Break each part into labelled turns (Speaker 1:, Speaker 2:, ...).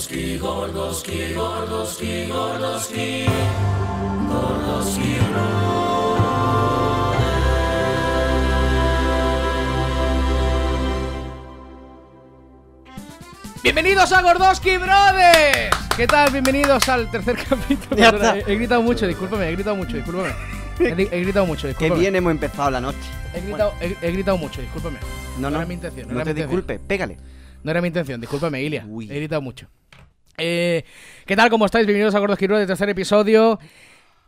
Speaker 1: Gordoski, Gordoski, Gordoski, Gordoski, Gordoski
Speaker 2: Bienvenidos a Gordoski Brothers. ¿Qué tal? Bienvenidos al tercer capítulo.
Speaker 3: Ya está.
Speaker 2: He, he gritado mucho, discúlpame, he gritado mucho, discúlpame. He, he gritado mucho,
Speaker 3: Que
Speaker 2: discúlpame.
Speaker 3: bien hemos empezado la noche.
Speaker 2: He gritado, he, he gritado mucho, discúlpame.
Speaker 3: No, no.
Speaker 2: era mi intención. No,
Speaker 3: No
Speaker 2: era
Speaker 3: te disculpes, pégale.
Speaker 2: No era mi intención, discúlpame, Ilia.
Speaker 3: Uy.
Speaker 2: He gritado mucho. Eh, ¿Qué tal? ¿Cómo estáis? Bienvenidos a Gordoski Brothers, tercer episodio.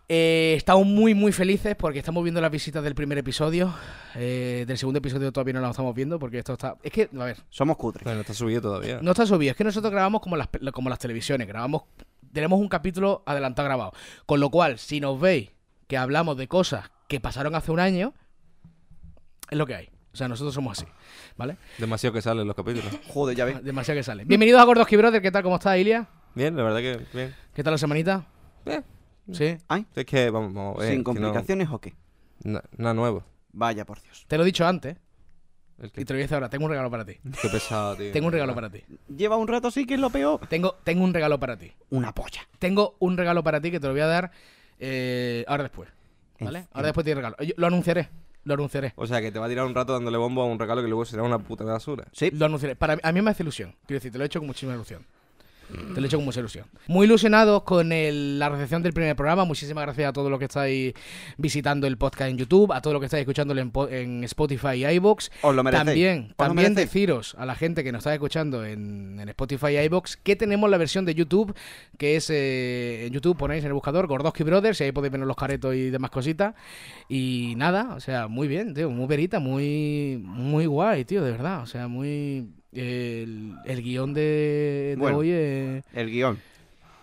Speaker 2: Eh, estamos muy, muy felices porque estamos viendo las visitas del primer episodio. Eh, del segundo episodio todavía no lo estamos viendo porque esto está. Es que, a ver,
Speaker 3: Somos cutres.
Speaker 4: Bueno, está subido todavía.
Speaker 2: No está subido, es que nosotros grabamos como las, como las televisiones, grabamos, tenemos un capítulo adelantado grabado. Con lo cual, si nos veis que hablamos de cosas que pasaron hace un año, es lo que hay. O sea, nosotros somos así, ¿vale?
Speaker 4: Demasiado que salen los capítulos.
Speaker 3: Joder, ya ves.
Speaker 2: Demasiado que sale. Bienvenidos a Gordoski Brother, ¿qué tal? ¿Cómo está, Ilia?
Speaker 4: Bien, la verdad que bien.
Speaker 2: ¿Qué tal la semanita?
Speaker 4: Bien.
Speaker 2: ¿Sí?
Speaker 3: Ay,
Speaker 4: Es que vamos, ver,
Speaker 3: ¿sin
Speaker 4: que no-
Speaker 3: complicaciones o qué?
Speaker 4: na- nada nuevo.
Speaker 3: Vaya, por Dios.
Speaker 2: Te lo he dicho antes
Speaker 4: El
Speaker 2: y te lo voy a decir ahora. Tengo un regalo para ti.
Speaker 4: qué pesado, tío.
Speaker 2: Tengo un regalo para ti.
Speaker 3: Lleva un rato así que es lo peor.
Speaker 2: Tengo, tengo un regalo para ti.
Speaker 3: Una polla.
Speaker 2: Tengo un regalo para ti que te lo voy a dar eh, ahora después. ¿Vale? Ahora después te regalo. Yo- Lo anunciaré. Lo anunciaré.
Speaker 4: O sea, que te va a tirar un rato dándole bombo a un regalo que luego será una puta basura.
Speaker 3: Sí.
Speaker 2: Lo anunciaré. Para mí- a mí me hace ilusión. Quiero decir, te lo he hecho con muchísima ilusión. Te lo he hecho con mucha ilusión. Muy ilusionados con el- la recepción del primer programa. Muchísimas gracias a todos los que estáis visitando el podcast en YouTube, a todos los que estáis escuchándolo en, po- en Spotify y iBox.
Speaker 3: Os lo merecéis.
Speaker 2: También,
Speaker 3: Os
Speaker 2: también
Speaker 3: merecéis.
Speaker 2: deciros a la gente que nos está escuchando en, en Spotify y iBox que tenemos la versión de YouTube, que es eh, en YouTube ponéis en el buscador Gordoski Brothers y ahí podéis ver los caretos y demás cositas. Y nada, o sea, muy bien, tío, muy verita, muy, muy guay, tío, de verdad. O sea, muy. El, el guion de, de
Speaker 3: Bueno.
Speaker 2: hoy eh,
Speaker 3: El guion.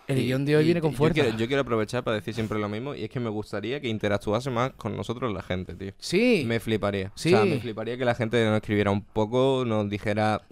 Speaker 2: el
Speaker 4: Y-
Speaker 2: guion de hoy
Speaker 4: y-
Speaker 2: viene con fuerza.
Speaker 4: Yo quiero, yo quiero aprovechar para decir siempre lo mismo y es que me gustaría que interactuase más con nosotros la gente, tío.
Speaker 2: Sí,
Speaker 4: Me fliparía.
Speaker 2: Sí.
Speaker 4: O sea, me fliparía que la gente nos escribiera un poco, nos dijera,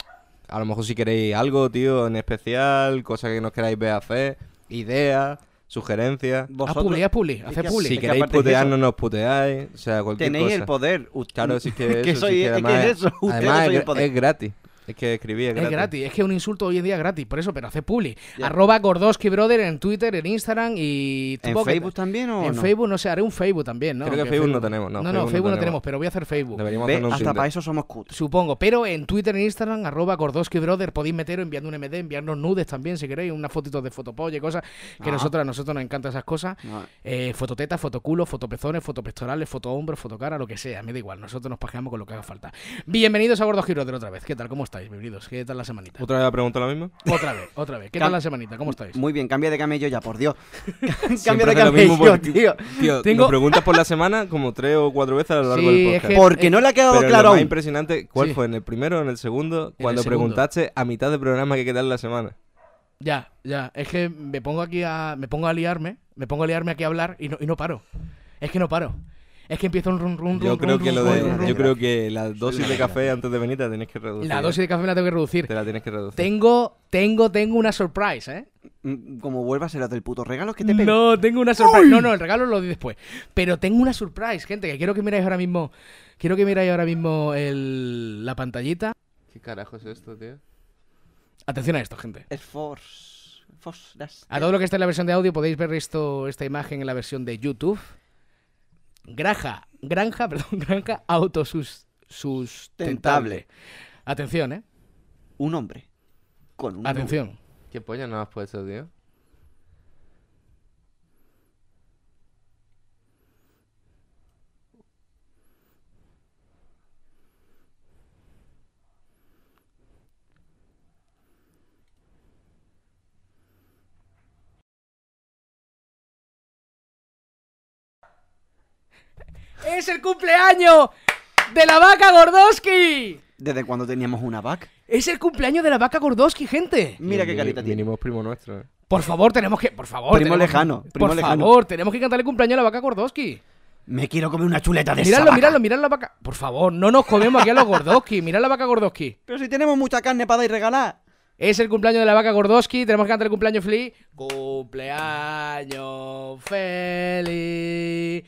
Speaker 4: a lo mejor si queréis algo, tío, en especial, cosas que nos queráis ver hacer, ideas, sugerencias.
Speaker 3: Vosotros
Speaker 2: publi, haz publi,
Speaker 3: es
Speaker 2: hace
Speaker 3: que-
Speaker 2: publi.
Speaker 4: Si
Speaker 3: Es que
Speaker 4: queréis putearnos,
Speaker 3: eso-
Speaker 4: nos puteáis. O sea, cualquier
Speaker 3: tenéis
Speaker 4: cosa.
Speaker 3: el poder.
Speaker 4: Claro, sí que
Speaker 3: que
Speaker 4: eso,
Speaker 3: soy,
Speaker 4: sí que
Speaker 3: es que es eso.
Speaker 4: Además
Speaker 3: soy
Speaker 4: es,
Speaker 3: el poder.
Speaker 4: es gratis. Es que escribí es
Speaker 2: Es
Speaker 4: gratis.
Speaker 2: gratis, es que un insulto hoy en día es gratis, por eso, pero hace publi.
Speaker 3: Ya.
Speaker 2: Arroba Gordoski Brother en Twitter, en Instagram y...
Speaker 3: ¿En
Speaker 2: que-
Speaker 3: Facebook también o
Speaker 2: En
Speaker 3: no?
Speaker 2: Facebook, no sé, haré un Facebook también, ¿no?
Speaker 4: Creo que
Speaker 2: Aunque
Speaker 4: Facebook no tenemos, no,
Speaker 2: No, no,
Speaker 4: Facebook no
Speaker 2: Facebook no
Speaker 4: tenemos.
Speaker 2: tenemos, pero voy a hacer Facebook.
Speaker 4: Deberíamos
Speaker 3: Ve,
Speaker 4: un
Speaker 3: hasta
Speaker 4: Tinder.
Speaker 3: para eso somos cutres.
Speaker 2: Supongo, pero en Twitter e Instagram, arroba Gordoski Brother, podéis meteros enviando un MD, enviarnos nudes también, si queréis, unas fotitos de fotopolla y cosas, que
Speaker 3: Ah.
Speaker 2: nosotros, a nosotros nos encantan esas cosas.
Speaker 3: No,
Speaker 2: Eh, fototeta, fotoculo, fotopezones, fotopectorales, fotohombros, fotocara, lo que sea, me da igual, nosotros nos pajeamos con lo que haga falta. Bienvenidos a Gordoski Brother otra vez, ¿qué tal? ¿Cómo estáis? Bienvenidos, ¿qué tal la semanita?
Speaker 4: ¿Otra vez la pregunta la misma?
Speaker 2: Otra vez, otra vez, ¿qué
Speaker 3: Cam-
Speaker 2: tal la semanita? ¿Cómo estáis?
Speaker 3: Muy bien, cambia de camello ya, por Dios. cambia de camello, tío.
Speaker 4: Tío,
Speaker 2: Tengo-
Speaker 4: nos preguntas por la semana como tres o cuatro veces a lo largo
Speaker 2: Sí,
Speaker 4: del
Speaker 2: es
Speaker 4: podcast.
Speaker 2: que-
Speaker 3: Porque no le ha quedado
Speaker 4: Pero
Speaker 3: claro
Speaker 4: lo más
Speaker 3: aún.
Speaker 4: impresionante, ¿cuál
Speaker 2: Sí.
Speaker 4: fue? ¿En el primero o en el segundo?
Speaker 2: el
Speaker 4: Cuando
Speaker 2: segundo.
Speaker 4: preguntaste a mitad de programa que qué tal la semana.
Speaker 2: Ya, ya, es que me pongo aquí a. Me pongo a liarme, me pongo a liarme aquí a hablar y no, y no paro. Es que no paro. Es que empiezo un run, run,
Speaker 4: Yo
Speaker 2: run,
Speaker 4: creo
Speaker 2: run,
Speaker 4: que lo de,
Speaker 2: run, run.
Speaker 4: yo creo que la dosis de café antes de venir te la tienes que reducir.
Speaker 2: La dosis de café me la tengo que reducir.
Speaker 4: Te la tienes que reducir.
Speaker 2: Tengo, tengo, tengo una surprise, ¿eh?
Speaker 3: Mm, Como vuelvas a ser del puto regalo que te pego.
Speaker 2: No, tengo una surprise. No, no, el regalo lo di después. Pero tengo una surprise, gente, que quiero que miráis ahora mismo. Quiero que miráis ahora mismo el, la pantallita.
Speaker 4: ¿Qué carajo es esto, tío?
Speaker 2: Atención a esto, gente.
Speaker 3: Es Force. Force.
Speaker 2: A todo lo que está en la versión de audio podéis ver esto, esta imagen en la versión de YouTube. Granja, granja, perdón, granja autosustentable. Atención, ¿eh?
Speaker 3: Un hombre. Con una
Speaker 2: Atención.
Speaker 4: ¿Qué polla no has puesto, tío?
Speaker 2: ¡Es el cumpleaños de la vaca Gordoski!
Speaker 3: ¿Desde cuando teníamos una vaca?
Speaker 2: ¡Es el cumpleaños de la vaca Gordoski, gente!
Speaker 3: Mira qué carita tiene.
Speaker 4: Mínimo primo nuestro. eh.
Speaker 2: Por favor, tenemos que. Por favor.
Speaker 3: Primo
Speaker 2: tenemos-
Speaker 3: lejano, primo
Speaker 2: por
Speaker 3: lejano.
Speaker 2: favor, tenemos que cantarle cumpleaños a la vaca Gordoski.
Speaker 3: Me quiero comer una chuleta de esa
Speaker 2: Miradlo,
Speaker 3: vaca.
Speaker 2: miradlo, mirad la vaca. Por favor, no nos comemos aquí a los Gordoski. Mirad la vaca Gordoski.
Speaker 3: Pero si tenemos mucha carne para dar y regalar.
Speaker 2: Es el cumpleaños de la vaca Gordoski. Tenemos que cantar el cumpleaños feliz. Cumpleaños feliz.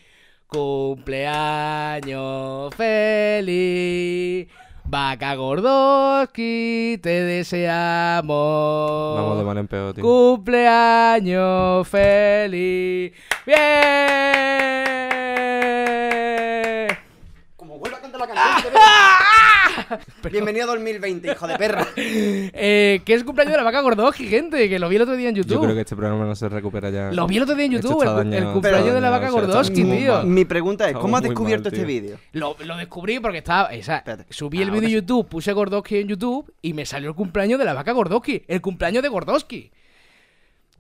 Speaker 2: Cumpleaños feliz. Vaca Gordoski, te deseamos.
Speaker 4: Vamos de mal en peor, tío.
Speaker 2: Cumpleaños feliz. ¡Bien!
Speaker 3: Como vuelva a cantar la canción. Bienvenido a 2020, hijo de perra.
Speaker 2: Eh, que es el cumpleaños de la vaca Gordoski, gente, que lo vi el otro día en YouTube.
Speaker 4: Yo creo que este programa no se recupera ya.
Speaker 2: Lo vi el otro día en YouTube, el, cumpleaños de la vaca
Speaker 4: muy
Speaker 2: tío.
Speaker 3: Mi pregunta es, ¿cómo has descubierto
Speaker 4: mal,
Speaker 3: este vídeo?
Speaker 2: Lo, lo descubrí porque estaba. esa- subí el
Speaker 3: Ahora
Speaker 2: vídeo de. YouTube, puse Gordoski en YouTube y me salió el cumpleaños de la vaca Gordoski. El cumpleaños de Gordoski.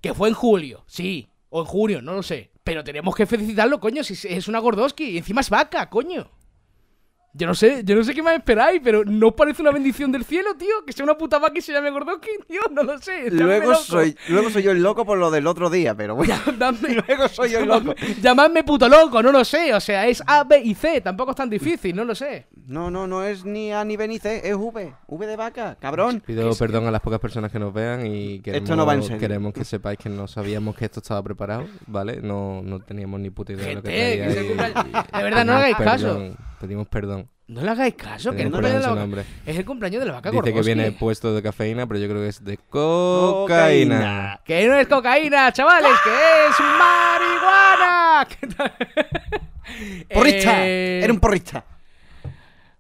Speaker 2: Que fue en julio, sí. O en junio, no lo sé. Pero tenemos que felicitarlo, coño, si es una Gordoski. Y encima es vaca, coño. Yo no sé, yo no sé qué más esperáis, pero ¿no os parece una bendición del cielo, tío? Que sea una puta vaca y se llame Gordoski, tío, no lo sé.
Speaker 3: Luego
Speaker 2: loco.
Speaker 3: soy, luego soy yo el loco por lo del otro día, pero bueno. Luego soy yo el loco.
Speaker 2: Llamadme puto loco, no lo sé. O sea, es A, B y C. Tampoco es tan difícil, no lo sé.
Speaker 3: No, no, no es ni A ni B ni C, es V. V de vaca, cabrón.
Speaker 4: Pido perdón a las pocas personas que nos vean y queremos,
Speaker 3: Esto no va en serio.
Speaker 4: queremos que sepáis que no sabíamos que esto estaba preparado, ¿vale? No, no teníamos ni puta idea de lo que
Speaker 2: que
Speaker 4: y-
Speaker 2: De verdad, no hagáis caso.
Speaker 4: Pedimos perdón.
Speaker 2: No le hagáis caso, que es el
Speaker 4: Pedimos
Speaker 2: cumpleaños de
Speaker 4: perdón
Speaker 2: la
Speaker 4: en su
Speaker 2: vaca.
Speaker 4: nombre.
Speaker 2: Es el cumpleaños de la vaca
Speaker 4: Dice que viene puesto de cafeína, pero yo creo que es de cocaína.
Speaker 2: Que no es cocaína, chavales, que es marihuana. ¿Qué tal?
Speaker 3: ¡Porrista!
Speaker 2: Eh,
Speaker 3: Era un porrista.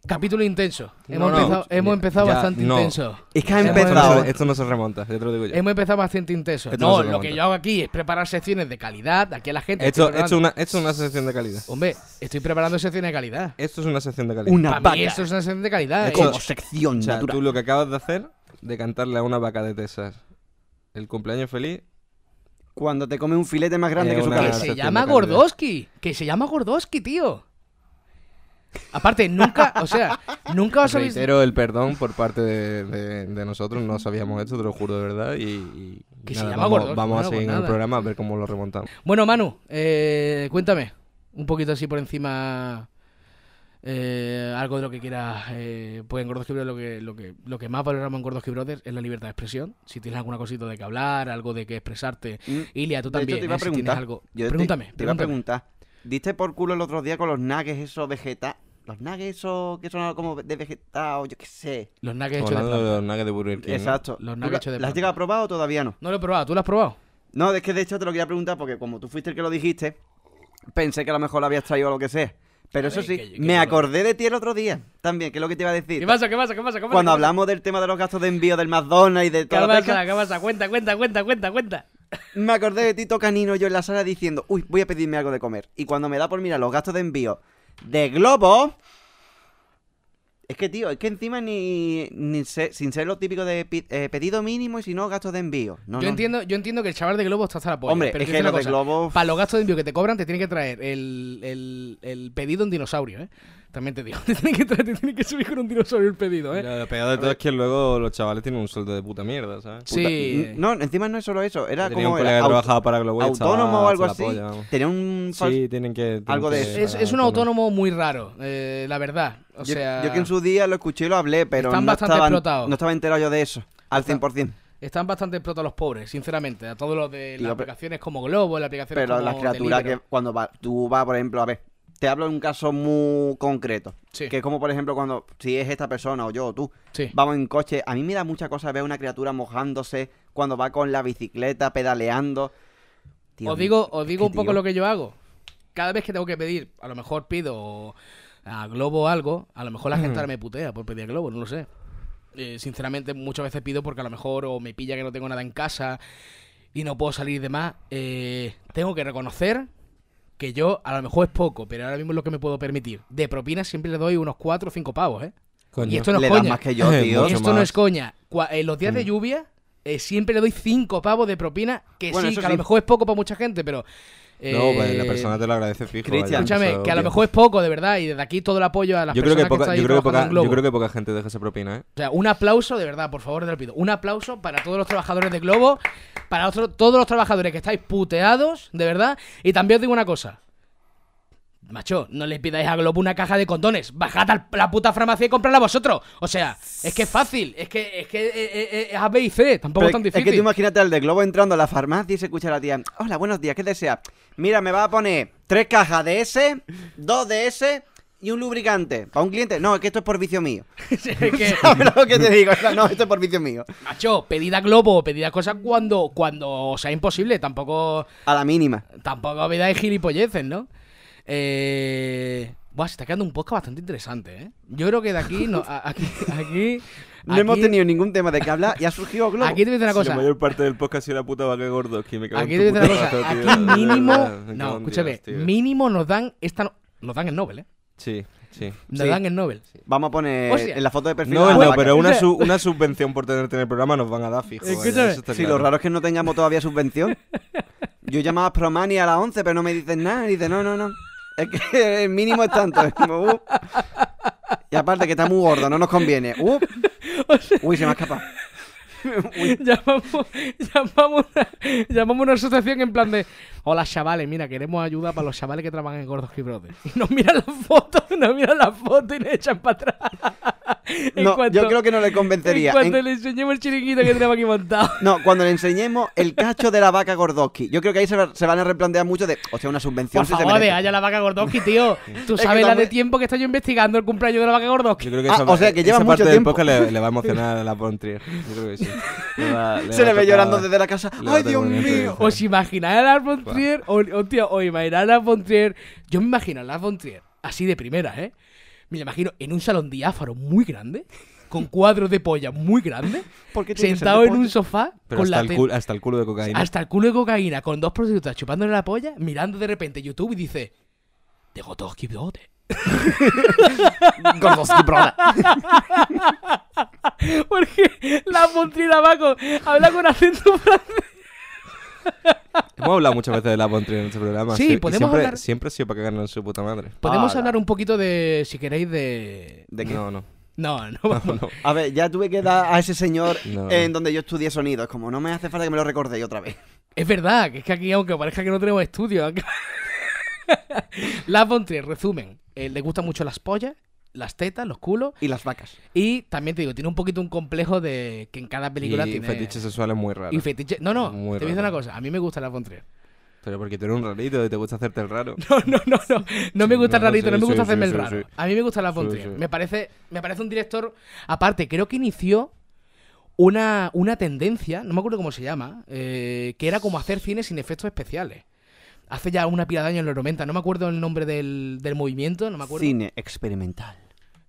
Speaker 2: Capítulo intenso. Hemos
Speaker 4: no,
Speaker 2: empezado, hemos empezado
Speaker 4: ya,
Speaker 2: bastante
Speaker 4: no.
Speaker 2: intenso.
Speaker 3: Es que ha
Speaker 4: Esto no,
Speaker 3: empezado.
Speaker 4: esto no se remonta, yo te lo digo yo.
Speaker 2: Hemos empezado bastante intenso.
Speaker 4: Esto
Speaker 2: No,
Speaker 4: no se
Speaker 2: lo
Speaker 4: remonta.
Speaker 2: que yo hago aquí es preparar secciones de calidad. Aquí a la gente.
Speaker 4: Esto,
Speaker 2: estoy
Speaker 4: esto, es
Speaker 2: preparando-
Speaker 4: una, esto es una sección de calidad.
Speaker 2: Hombre, estoy preparando secciones de calidad.
Speaker 4: Esto es una sección de calidad.
Speaker 3: Una
Speaker 2: Para
Speaker 3: vaca.
Speaker 2: mí esto es una sección de calidad.
Speaker 4: Esto-
Speaker 2: Eh,
Speaker 3: Como sección
Speaker 4: O sea,
Speaker 3: natural.
Speaker 4: tú lo que acabas de hacer, de cantarle a una vaca de Texas el cumpleaños feliz,
Speaker 3: Cuando te come un filete más grande
Speaker 4: Eh,
Speaker 3: que su
Speaker 4: una-
Speaker 2: Que
Speaker 3: cabeza.
Speaker 2: se
Speaker 4: sección
Speaker 2: llama
Speaker 4: calidad.
Speaker 2: Gordoski. Que se llama Gordoski, tío. Aparte, nunca, o sea, nunca os habéis...
Speaker 4: reitero el perdón por parte de, de- de nosotros, no sabíamos esto, te lo juro de verdad, y, y
Speaker 2: Que se
Speaker 4: nada,
Speaker 2: llama
Speaker 4: vamos, vamos
Speaker 2: Bueno,
Speaker 4: a seguir en el programa a ver cómo lo remontamos.
Speaker 2: Bueno, Manu, eh, cuéntame un poquito así por encima eh, algo de lo que quieras. Eh, pues en Gordoski Brothers lo que, lo, que, lo que más valoramos en Gordoski Brothers es la libertad de expresión. Si tienes alguna cosita de que hablar, algo de que expresarte.
Speaker 3: Mm,
Speaker 2: Ilia, tú
Speaker 3: de hecho,
Speaker 2: también,
Speaker 3: te iba a
Speaker 2: eh, si tienes
Speaker 3: preguntar.
Speaker 2: algo.
Speaker 3: Yo te-
Speaker 2: pregúntame,
Speaker 3: te, iba a
Speaker 2: pregúntame.
Speaker 3: preguntar. ¿Diste por culo el otro día con los nuggets esos vegeta... Los nuggets esos que son como de vegetado, yo qué sé.
Speaker 2: Los nuggets hechos de planta.
Speaker 4: los nuggets de Burger King. ¿no?
Speaker 3: Exacto.
Speaker 2: Los
Speaker 3: ¿Tú
Speaker 2: nuggets hechos de
Speaker 3: ¿Las has llegado a probar o todavía no?
Speaker 2: No lo he probado, ¿tú lo has probado?
Speaker 3: No, es que de hecho te lo quería preguntar porque como tú fuiste el que lo dijiste, pensé que a lo mejor lo habías traído o lo que sea. Pero eso
Speaker 2: ver,
Speaker 3: sí,
Speaker 2: que- que
Speaker 3: me acordé de ti el otro día también, que es lo que te iba a decir.
Speaker 2: ¿Qué pasa, qué pasa, qué pasa? ¿Qué pasa?
Speaker 3: Cuando
Speaker 2: ¿Qué pasa?
Speaker 3: hablamos del tema de los gastos de envío del McDonald's y de
Speaker 2: ¿Qué
Speaker 3: toda la
Speaker 2: pasa? ¿Qué pasa? Cuenta, cuenta, cuenta, cuenta, cuenta.
Speaker 3: Me acordé de Tito Canino yo en la sala diciendo, uy, voy a pedirme algo de comer. Y cuando me da por mirar los gastos de envío de Globo... Es que, tío, es que encima ni, ni sé- sin ser lo típico de eh, pedido mínimo y si no gastos de envío. No,
Speaker 2: yo,
Speaker 3: no.
Speaker 2: entiendo, yo entiendo que el chaval de Globo está hasta la polla.
Speaker 3: Hombre,
Speaker 2: pero
Speaker 3: es que los de Globo...
Speaker 2: Para los gastos de envío que te cobran, te tiene que traer el, el, el pedido en dinosaurio, ¿eh? También te digo, te tiene que, te subir con un dinosaurio el pedido, ¿eh?
Speaker 4: Lo peor de todo es que luego los chavales tienen un sueldo de puta mierda, ¿sabes?
Speaker 3: Puta-
Speaker 2: Sí.
Speaker 3: No, encima no es solo eso, era
Speaker 4: Tenía
Speaker 3: como
Speaker 4: un colega
Speaker 3: era
Speaker 4: que
Speaker 3: au-
Speaker 4: trabajaba para Globo
Speaker 3: autónomo o algo así. Tenía un fal-
Speaker 4: Sí, tienen que... tienen
Speaker 3: algo de
Speaker 4: que
Speaker 3: eso.
Speaker 2: Es, un
Speaker 4: autónomo.
Speaker 2: muy raro, eh, la verdad. O
Speaker 3: yo,
Speaker 2: sea,
Speaker 3: yo que en su día lo escuché y lo hablé, pero
Speaker 2: Están
Speaker 3: no
Speaker 2: bastante
Speaker 3: estaba,
Speaker 2: explotados.
Speaker 3: no estaba enterado yo de eso, al
Speaker 2: Están-
Speaker 3: 100%.
Speaker 2: están bastante explotados los pobres, sinceramente. A todos los de
Speaker 3: Tío,
Speaker 2: las
Speaker 3: pero-
Speaker 2: aplicaciones como Globo, las aplicaciones
Speaker 3: Pero
Speaker 2: como
Speaker 3: las criaturas que
Speaker 2: Deliveroo.
Speaker 3: cuando va, tú vas, por ejemplo, a ver, te hablo de un caso muy concreto.
Speaker 2: Sí.
Speaker 3: Que es como, por ejemplo, cuando, si es esta persona o yo o tú,
Speaker 2: Sí.
Speaker 3: vamos en coche, a mí me da mucha cosa ver una criatura mojándose cuando va con la bicicleta, pedaleando. Tío,
Speaker 2: os digo, os digo un poco lo que yo hago. Cada vez que tengo que pedir, a lo mejor pido a Globo algo, a lo mejor la gente ahora me putea por pedir a Globo, no lo sé. Eh, sinceramente, muchas veces pido porque a lo mejor o me pilla que no tengo nada en casa y no puedo salir y demás. Eh, tengo que reconocer que yo, a lo mejor es poco, pero ahora mismo es lo que me puedo permitir. De propina siempre le doy unos 4 o 5 pavos, ¿eh?
Speaker 4: Coño.
Speaker 2: Y esto no es
Speaker 3: Le das
Speaker 2: coña.
Speaker 3: más que yo, tío.
Speaker 2: Esto no es coña. Cua- En los días de
Speaker 4: Mm.
Speaker 2: lluvia eh, siempre le doy 5 pavos de propina, que
Speaker 3: Bueno,
Speaker 2: sí, que a lo mejor es poco para mucha gente, pero...
Speaker 4: No, pues la
Speaker 2: eh,
Speaker 4: persona te lo agradece fijo.
Speaker 3: Cristian,
Speaker 2: Escúchame, que a lo mejor es poco, de verdad, y desde aquí todo el apoyo a las
Speaker 4: Yo creo, que
Speaker 2: personas que, estáis
Speaker 4: yo, creo que poca, yo creo que poca gente deja esa propina, ¿eh?
Speaker 2: O sea, un aplauso, de verdad, por favor, te lo pido. Un aplauso para todos los trabajadores de Globo, para otro- todos los trabajadores que estáis puteados, de verdad. Y también os digo una cosa. Macho, no le pidáis a Globo una caja de condones. Bajad a la puta farmacia y comprarla vosotros. O sea, es que es fácil. Es que es que eh, eh, eh, es A, B y C. Tampoco
Speaker 3: Pero
Speaker 2: es tan
Speaker 3: es
Speaker 2: difícil.
Speaker 3: que tú imagínate al de Globo entrando a la farmacia y se escucha a la tía. Hola, buenos días, ¿qué desea? Mira, me va a poner tres cajas de ese, dos de ese ¿Y un lubricante? ¿Para un cliente? No, es que esto es por vicio mío.
Speaker 2: Es que,
Speaker 3: ¿Sabes lo que te digo? No, esto es por vicio mío.
Speaker 2: macho, pedida globo, pedida cosas cuando, cuando sea imposible. Tampoco,
Speaker 3: A la mínima.
Speaker 2: tampoco de gilipolleces, ¿no? Eh... Buah, se está quedando un podcast bastante interesante, ¿eh? Yo creo que de aquí, no, a- aquí, aquí,
Speaker 3: No hemos
Speaker 2: aquí-
Speaker 3: tenido ningún tema de qué hablar y ha surgido Globo.
Speaker 2: Aquí te voy a decir una cosa.
Speaker 4: La mayor parte del podcast ha sido la puta vaca gordo. Que me cago
Speaker 2: Aquí te voy a decir
Speaker 4: puta
Speaker 2: una cosa.
Speaker 4: tío,
Speaker 2: Aquí
Speaker 4: de
Speaker 2: mínimo.
Speaker 4: verdad, me cago
Speaker 2: No,
Speaker 4: en
Speaker 2: escúchame.
Speaker 4: Dios, tío.
Speaker 2: Mínimo nos dan esta. no- Nos dan el Nobel, ¿eh?
Speaker 4: Sí, sí.
Speaker 2: Nos
Speaker 3: Sí.
Speaker 2: dan el Nobel.
Speaker 3: Vamos a poner
Speaker 2: Hostia.
Speaker 3: en la foto de perfil.
Speaker 4: No,
Speaker 3: la
Speaker 4: no,
Speaker 3: vaca.
Speaker 4: pero una, su- una subvención por tenerte en el programa nos van a dar fijo. vaya,
Speaker 2: Escúchame.
Speaker 4: eso está
Speaker 3: Sí,
Speaker 4: claro.
Speaker 3: lo raro es que no tengamos todavía subvención. Yo llamaba a Promani a las 11, pero no me dicen nada. Y dice, no, no, no. Es que el mínimo es tanto. Es como, uh. Y aparte que está muy gordo, no nos conviene. Uh. Uy, se me ha escapado.
Speaker 2: llamamos, llamamos, una, llamamos una asociación en plan de Hola chavales, mira, queremos ayuda para los chavales que trabajan en Gordos y Brothers. Y nos miran las fotos, nos miran las fotos y nos echan para atrás.
Speaker 3: No,
Speaker 2: cuanto-
Speaker 3: yo creo que no le convencería.
Speaker 2: En cuanto
Speaker 3: En-
Speaker 2: le enseñemos el chiringuito que tenemos aquí montado.
Speaker 3: No, cuando le enseñemos el cacho de la vaca Gordowski. Yo creo que ahí se, va- se van a replantear mucho de, o sea, una subvención
Speaker 2: Por
Speaker 3: si se
Speaker 2: favor, haya la vaca Gordowski, tío. Tú
Speaker 3: que
Speaker 2: sabes la de tiempo que estoy yo investigando el cumpleaños de la vaca Gordowski.
Speaker 4: Yo creo que
Speaker 3: Ah, o sea, que lleva
Speaker 4: esa
Speaker 3: mucho
Speaker 4: parte del
Speaker 3: tiempo.
Speaker 4: podcast le, le va a emocionar a la Pontrier. Yo creo que sí. Le va-
Speaker 3: Se
Speaker 4: va
Speaker 3: le ve llorando desde la casa.
Speaker 4: le
Speaker 3: ¡Ay, Dios mío!
Speaker 2: ¿Os imagináis a Lars von Trier? O, o, tío, o imagináis a Lars von Trier. Yo me imagino a Lars von Trier, así de primera, ¿eh? Me imagino en un salón diáfaro muy grande, con cuadros de polla muy grandes,
Speaker 3: ¿Por qué tiene que ser
Speaker 2: sentado en un sofá,
Speaker 4: Pero
Speaker 2: con
Speaker 4: hasta
Speaker 2: la
Speaker 4: el, culo, hasta el culo de cocaína.
Speaker 2: hasta el culo de cocaína, con dos prostitutas chupándole la polla, mirando de repente YouTube y dice: Brote.
Speaker 3: Gordowski, brother.
Speaker 2: Porque la von Trier abajo habla con acento francés.
Speaker 4: Hemos hablado muchas veces de la en este programa.
Speaker 2: Sí, podemos
Speaker 4: siempre,
Speaker 2: hablar-
Speaker 4: siempre ha sido para cagarnos en su puta madre.
Speaker 2: Podemos hablar un poquito de, si queréis, de.
Speaker 3: ¿De qué?
Speaker 4: No, no.
Speaker 2: No, no vamos.
Speaker 4: no.
Speaker 3: A ver, ya tuve que dar a ese señor
Speaker 4: No.
Speaker 3: en donde yo estudié sonido. Es como, no me hace falta que me lo recordéis otra vez.
Speaker 2: Es verdad, que es que aquí, aunque parezca que no tenemos estudio, aunque- von Trier, resumen, eh, le gustan mucho las pollas, las tetas, los culos,
Speaker 3: Y las vacas.
Speaker 2: y también te digo, tiene un poquito un complejo de que en cada película
Speaker 4: y
Speaker 2: tiene...
Speaker 4: fetiches sexuales muy raros.
Speaker 2: Y. No, no,
Speaker 4: Muy
Speaker 2: te voy a decir una cosa, a mí me gusta las von Trier.
Speaker 4: Pero porque tú eres un rarito y te gusta hacerte el raro.
Speaker 2: No, no, no, no, no me gusta el rarito,
Speaker 4: sí,
Speaker 2: no me gusta
Speaker 4: sí,
Speaker 2: hacerme
Speaker 4: sí,
Speaker 2: el raro. A mí me gusta las von
Speaker 4: Sí,
Speaker 2: Trier.
Speaker 4: sí.
Speaker 2: Me parece, me parece un director, aparte, creo que inició una, una tendencia, no me acuerdo cómo se llama, eh, que era como hacer cine sin efectos especiales. Hace ya una pila de años en los 90, no me acuerdo el nombre del, del movimiento, no me acuerdo.
Speaker 3: Cine experimental.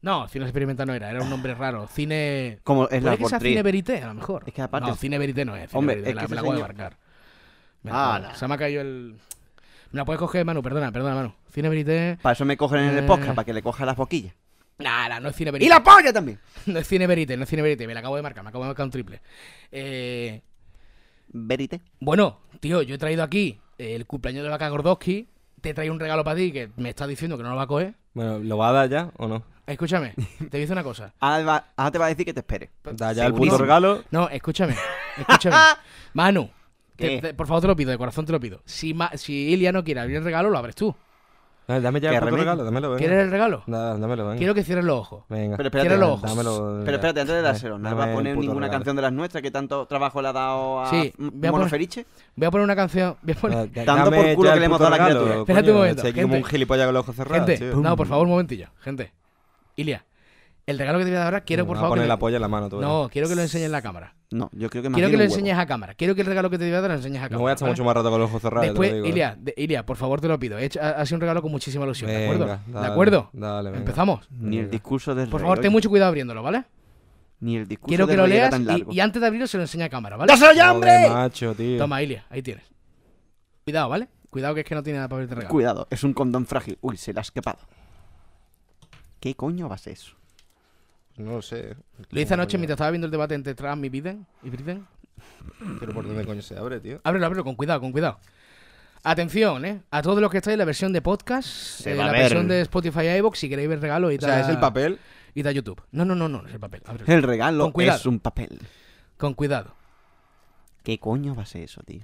Speaker 2: No, cine experimental no era, era un nombre raro. Cine.
Speaker 3: Como es la
Speaker 2: que sea cine verité, a lo mejor.
Speaker 3: Es que aparte-
Speaker 2: No, cine verité no es. Cine
Speaker 3: Hombre,
Speaker 2: verité,
Speaker 3: es
Speaker 2: la-
Speaker 3: que
Speaker 2: me
Speaker 3: ese
Speaker 2: la acabo de
Speaker 3: señor-
Speaker 2: marcar. Me la-
Speaker 3: Ala.
Speaker 2: Se me ha caído el. Me la puedes coger, Manu, perdona, perdona, Manu. Cine verité.
Speaker 3: Para eso me cogen en el
Speaker 2: Eh.
Speaker 3: podcast, para que le coja las boquillas.
Speaker 2: Nah, nah, no es cine verité.
Speaker 3: ¡Y la polla también!
Speaker 2: No es cine verité, no es cine verité. Me la acabo de marcar, me acabo de marcar un triple. Eh,
Speaker 3: Verite.
Speaker 2: bueno, tío, yo he traído aquí el cumpleaños de la vaca Gordowski. Te traigo un regalo para ti que me estás diciendo que no lo va a coger.
Speaker 4: Bueno, ¿lo va a dar ya o no?
Speaker 2: Escúchame, te dice una cosa.
Speaker 3: Ahora, va- ahora te va a decir que te espere.
Speaker 4: Da ya el
Speaker 3: Segurísimo.
Speaker 4: puto regalo.
Speaker 2: No, escúchame, escúchame. Manu, te-
Speaker 3: ¿Qué?
Speaker 2: te- por favor te lo pido, de corazón te lo pido. Si, Ma- si Ilia no quiere abrir el regalo, lo abres tú.
Speaker 4: No, dame ya
Speaker 3: ¿Qué
Speaker 4: el puto regalo, dámelo, venga.
Speaker 2: ¿Quieres el regalo?
Speaker 4: Da- dámelo, venga.
Speaker 2: Quiero que cierres los ojos.
Speaker 4: Venga.
Speaker 3: Pero espérate,
Speaker 2: los ojos.
Speaker 4: Dámelo.
Speaker 3: Pero espérate, antes de dárselo, ¿no va a poner ninguna
Speaker 4: regalo.
Speaker 3: canción de las nuestras que tanto trabajo le ha dado a
Speaker 2: Sí, voy a
Speaker 3: Mono
Speaker 2: poner-
Speaker 3: Feriche?
Speaker 2: Voy a poner una canción. Voy a poner...
Speaker 4: Da- da-
Speaker 3: Tanto
Speaker 4: dame
Speaker 3: por culo que le hemos dado a la criatura.
Speaker 2: Espérate un momento,
Speaker 4: aquí como
Speaker 2: gente.
Speaker 4: un gilipollas con los ojos cerrados,
Speaker 2: Gente, no, por favor, un momentillo. Gente. Ilia, el regalo que te voy a dar ahora, quiero por
Speaker 4: vas
Speaker 2: favor.
Speaker 4: poner
Speaker 2: que
Speaker 4: la polla en la mano, tú verás.
Speaker 2: No, quiero que lo enseñes en la cámara.
Speaker 3: No, yo creo que más
Speaker 2: Quiero que lo enseñes a cámara. Quiero que el regalo que te voy a dar lo enseñes a cámara.
Speaker 4: No voy a estar
Speaker 2: ¿vale?
Speaker 4: mucho más rato con los ojos cerrados. ya te lo
Speaker 2: Después,
Speaker 4: digo, ¿eh?
Speaker 2: Ilia, de- Ilia, por favor te lo pido. He hecho- ha, ha sido un regalo con muchísima ilusión, ¿de acuerdo?
Speaker 4: Venga,
Speaker 2: ¿De
Speaker 4: dale,
Speaker 2: acuerdo?
Speaker 4: Dale, venga.
Speaker 2: Empezamos.
Speaker 3: Ni el discurso del
Speaker 2: Por
Speaker 3: rey,
Speaker 2: favor, ten mucho cuidado abriéndolo, ¿vale?
Speaker 3: Ni el discurso
Speaker 2: Quiero que lo leas
Speaker 3: tan
Speaker 2: y,
Speaker 3: largo.
Speaker 2: y antes de abrirlo se lo enseña a cámara, ¿vale?
Speaker 3: ¡Dáselo ya,
Speaker 4: Joder,
Speaker 3: hombre!
Speaker 4: macho, tío.
Speaker 2: Toma, Ilia, ahí tienes. Cuidado, ¿vale? Cuidado que es que no tiene nada para abrirte regalo.
Speaker 3: Cuidado, es un condón frágil. Uy, se le ha escapado. ¿Qué coño va a ser eso?
Speaker 4: No lo sé.
Speaker 2: Lo hice anoche mientras estaba viendo el debate entre Trump y Biden. ¿Y Biden?
Speaker 4: Pero por dónde coño se abre, tío.
Speaker 2: Ábrelo, ábrelo, con cuidado, con cuidado. Atención, ¿eh? A todos los que estáis en la versión de podcast, eh,
Speaker 3: va a
Speaker 2: la
Speaker 3: ver.
Speaker 2: versión de Spotify y iVoox, si queréis ver regalo y
Speaker 4: O sea, es el papel.
Speaker 2: Y da YouTube. No, no, no, no, es el papel. Ábrelo.
Speaker 3: El regalo
Speaker 2: Con cuidado.
Speaker 3: es un papel.
Speaker 2: Con cuidado.
Speaker 3: ¿Qué coño va a ser eso, tío?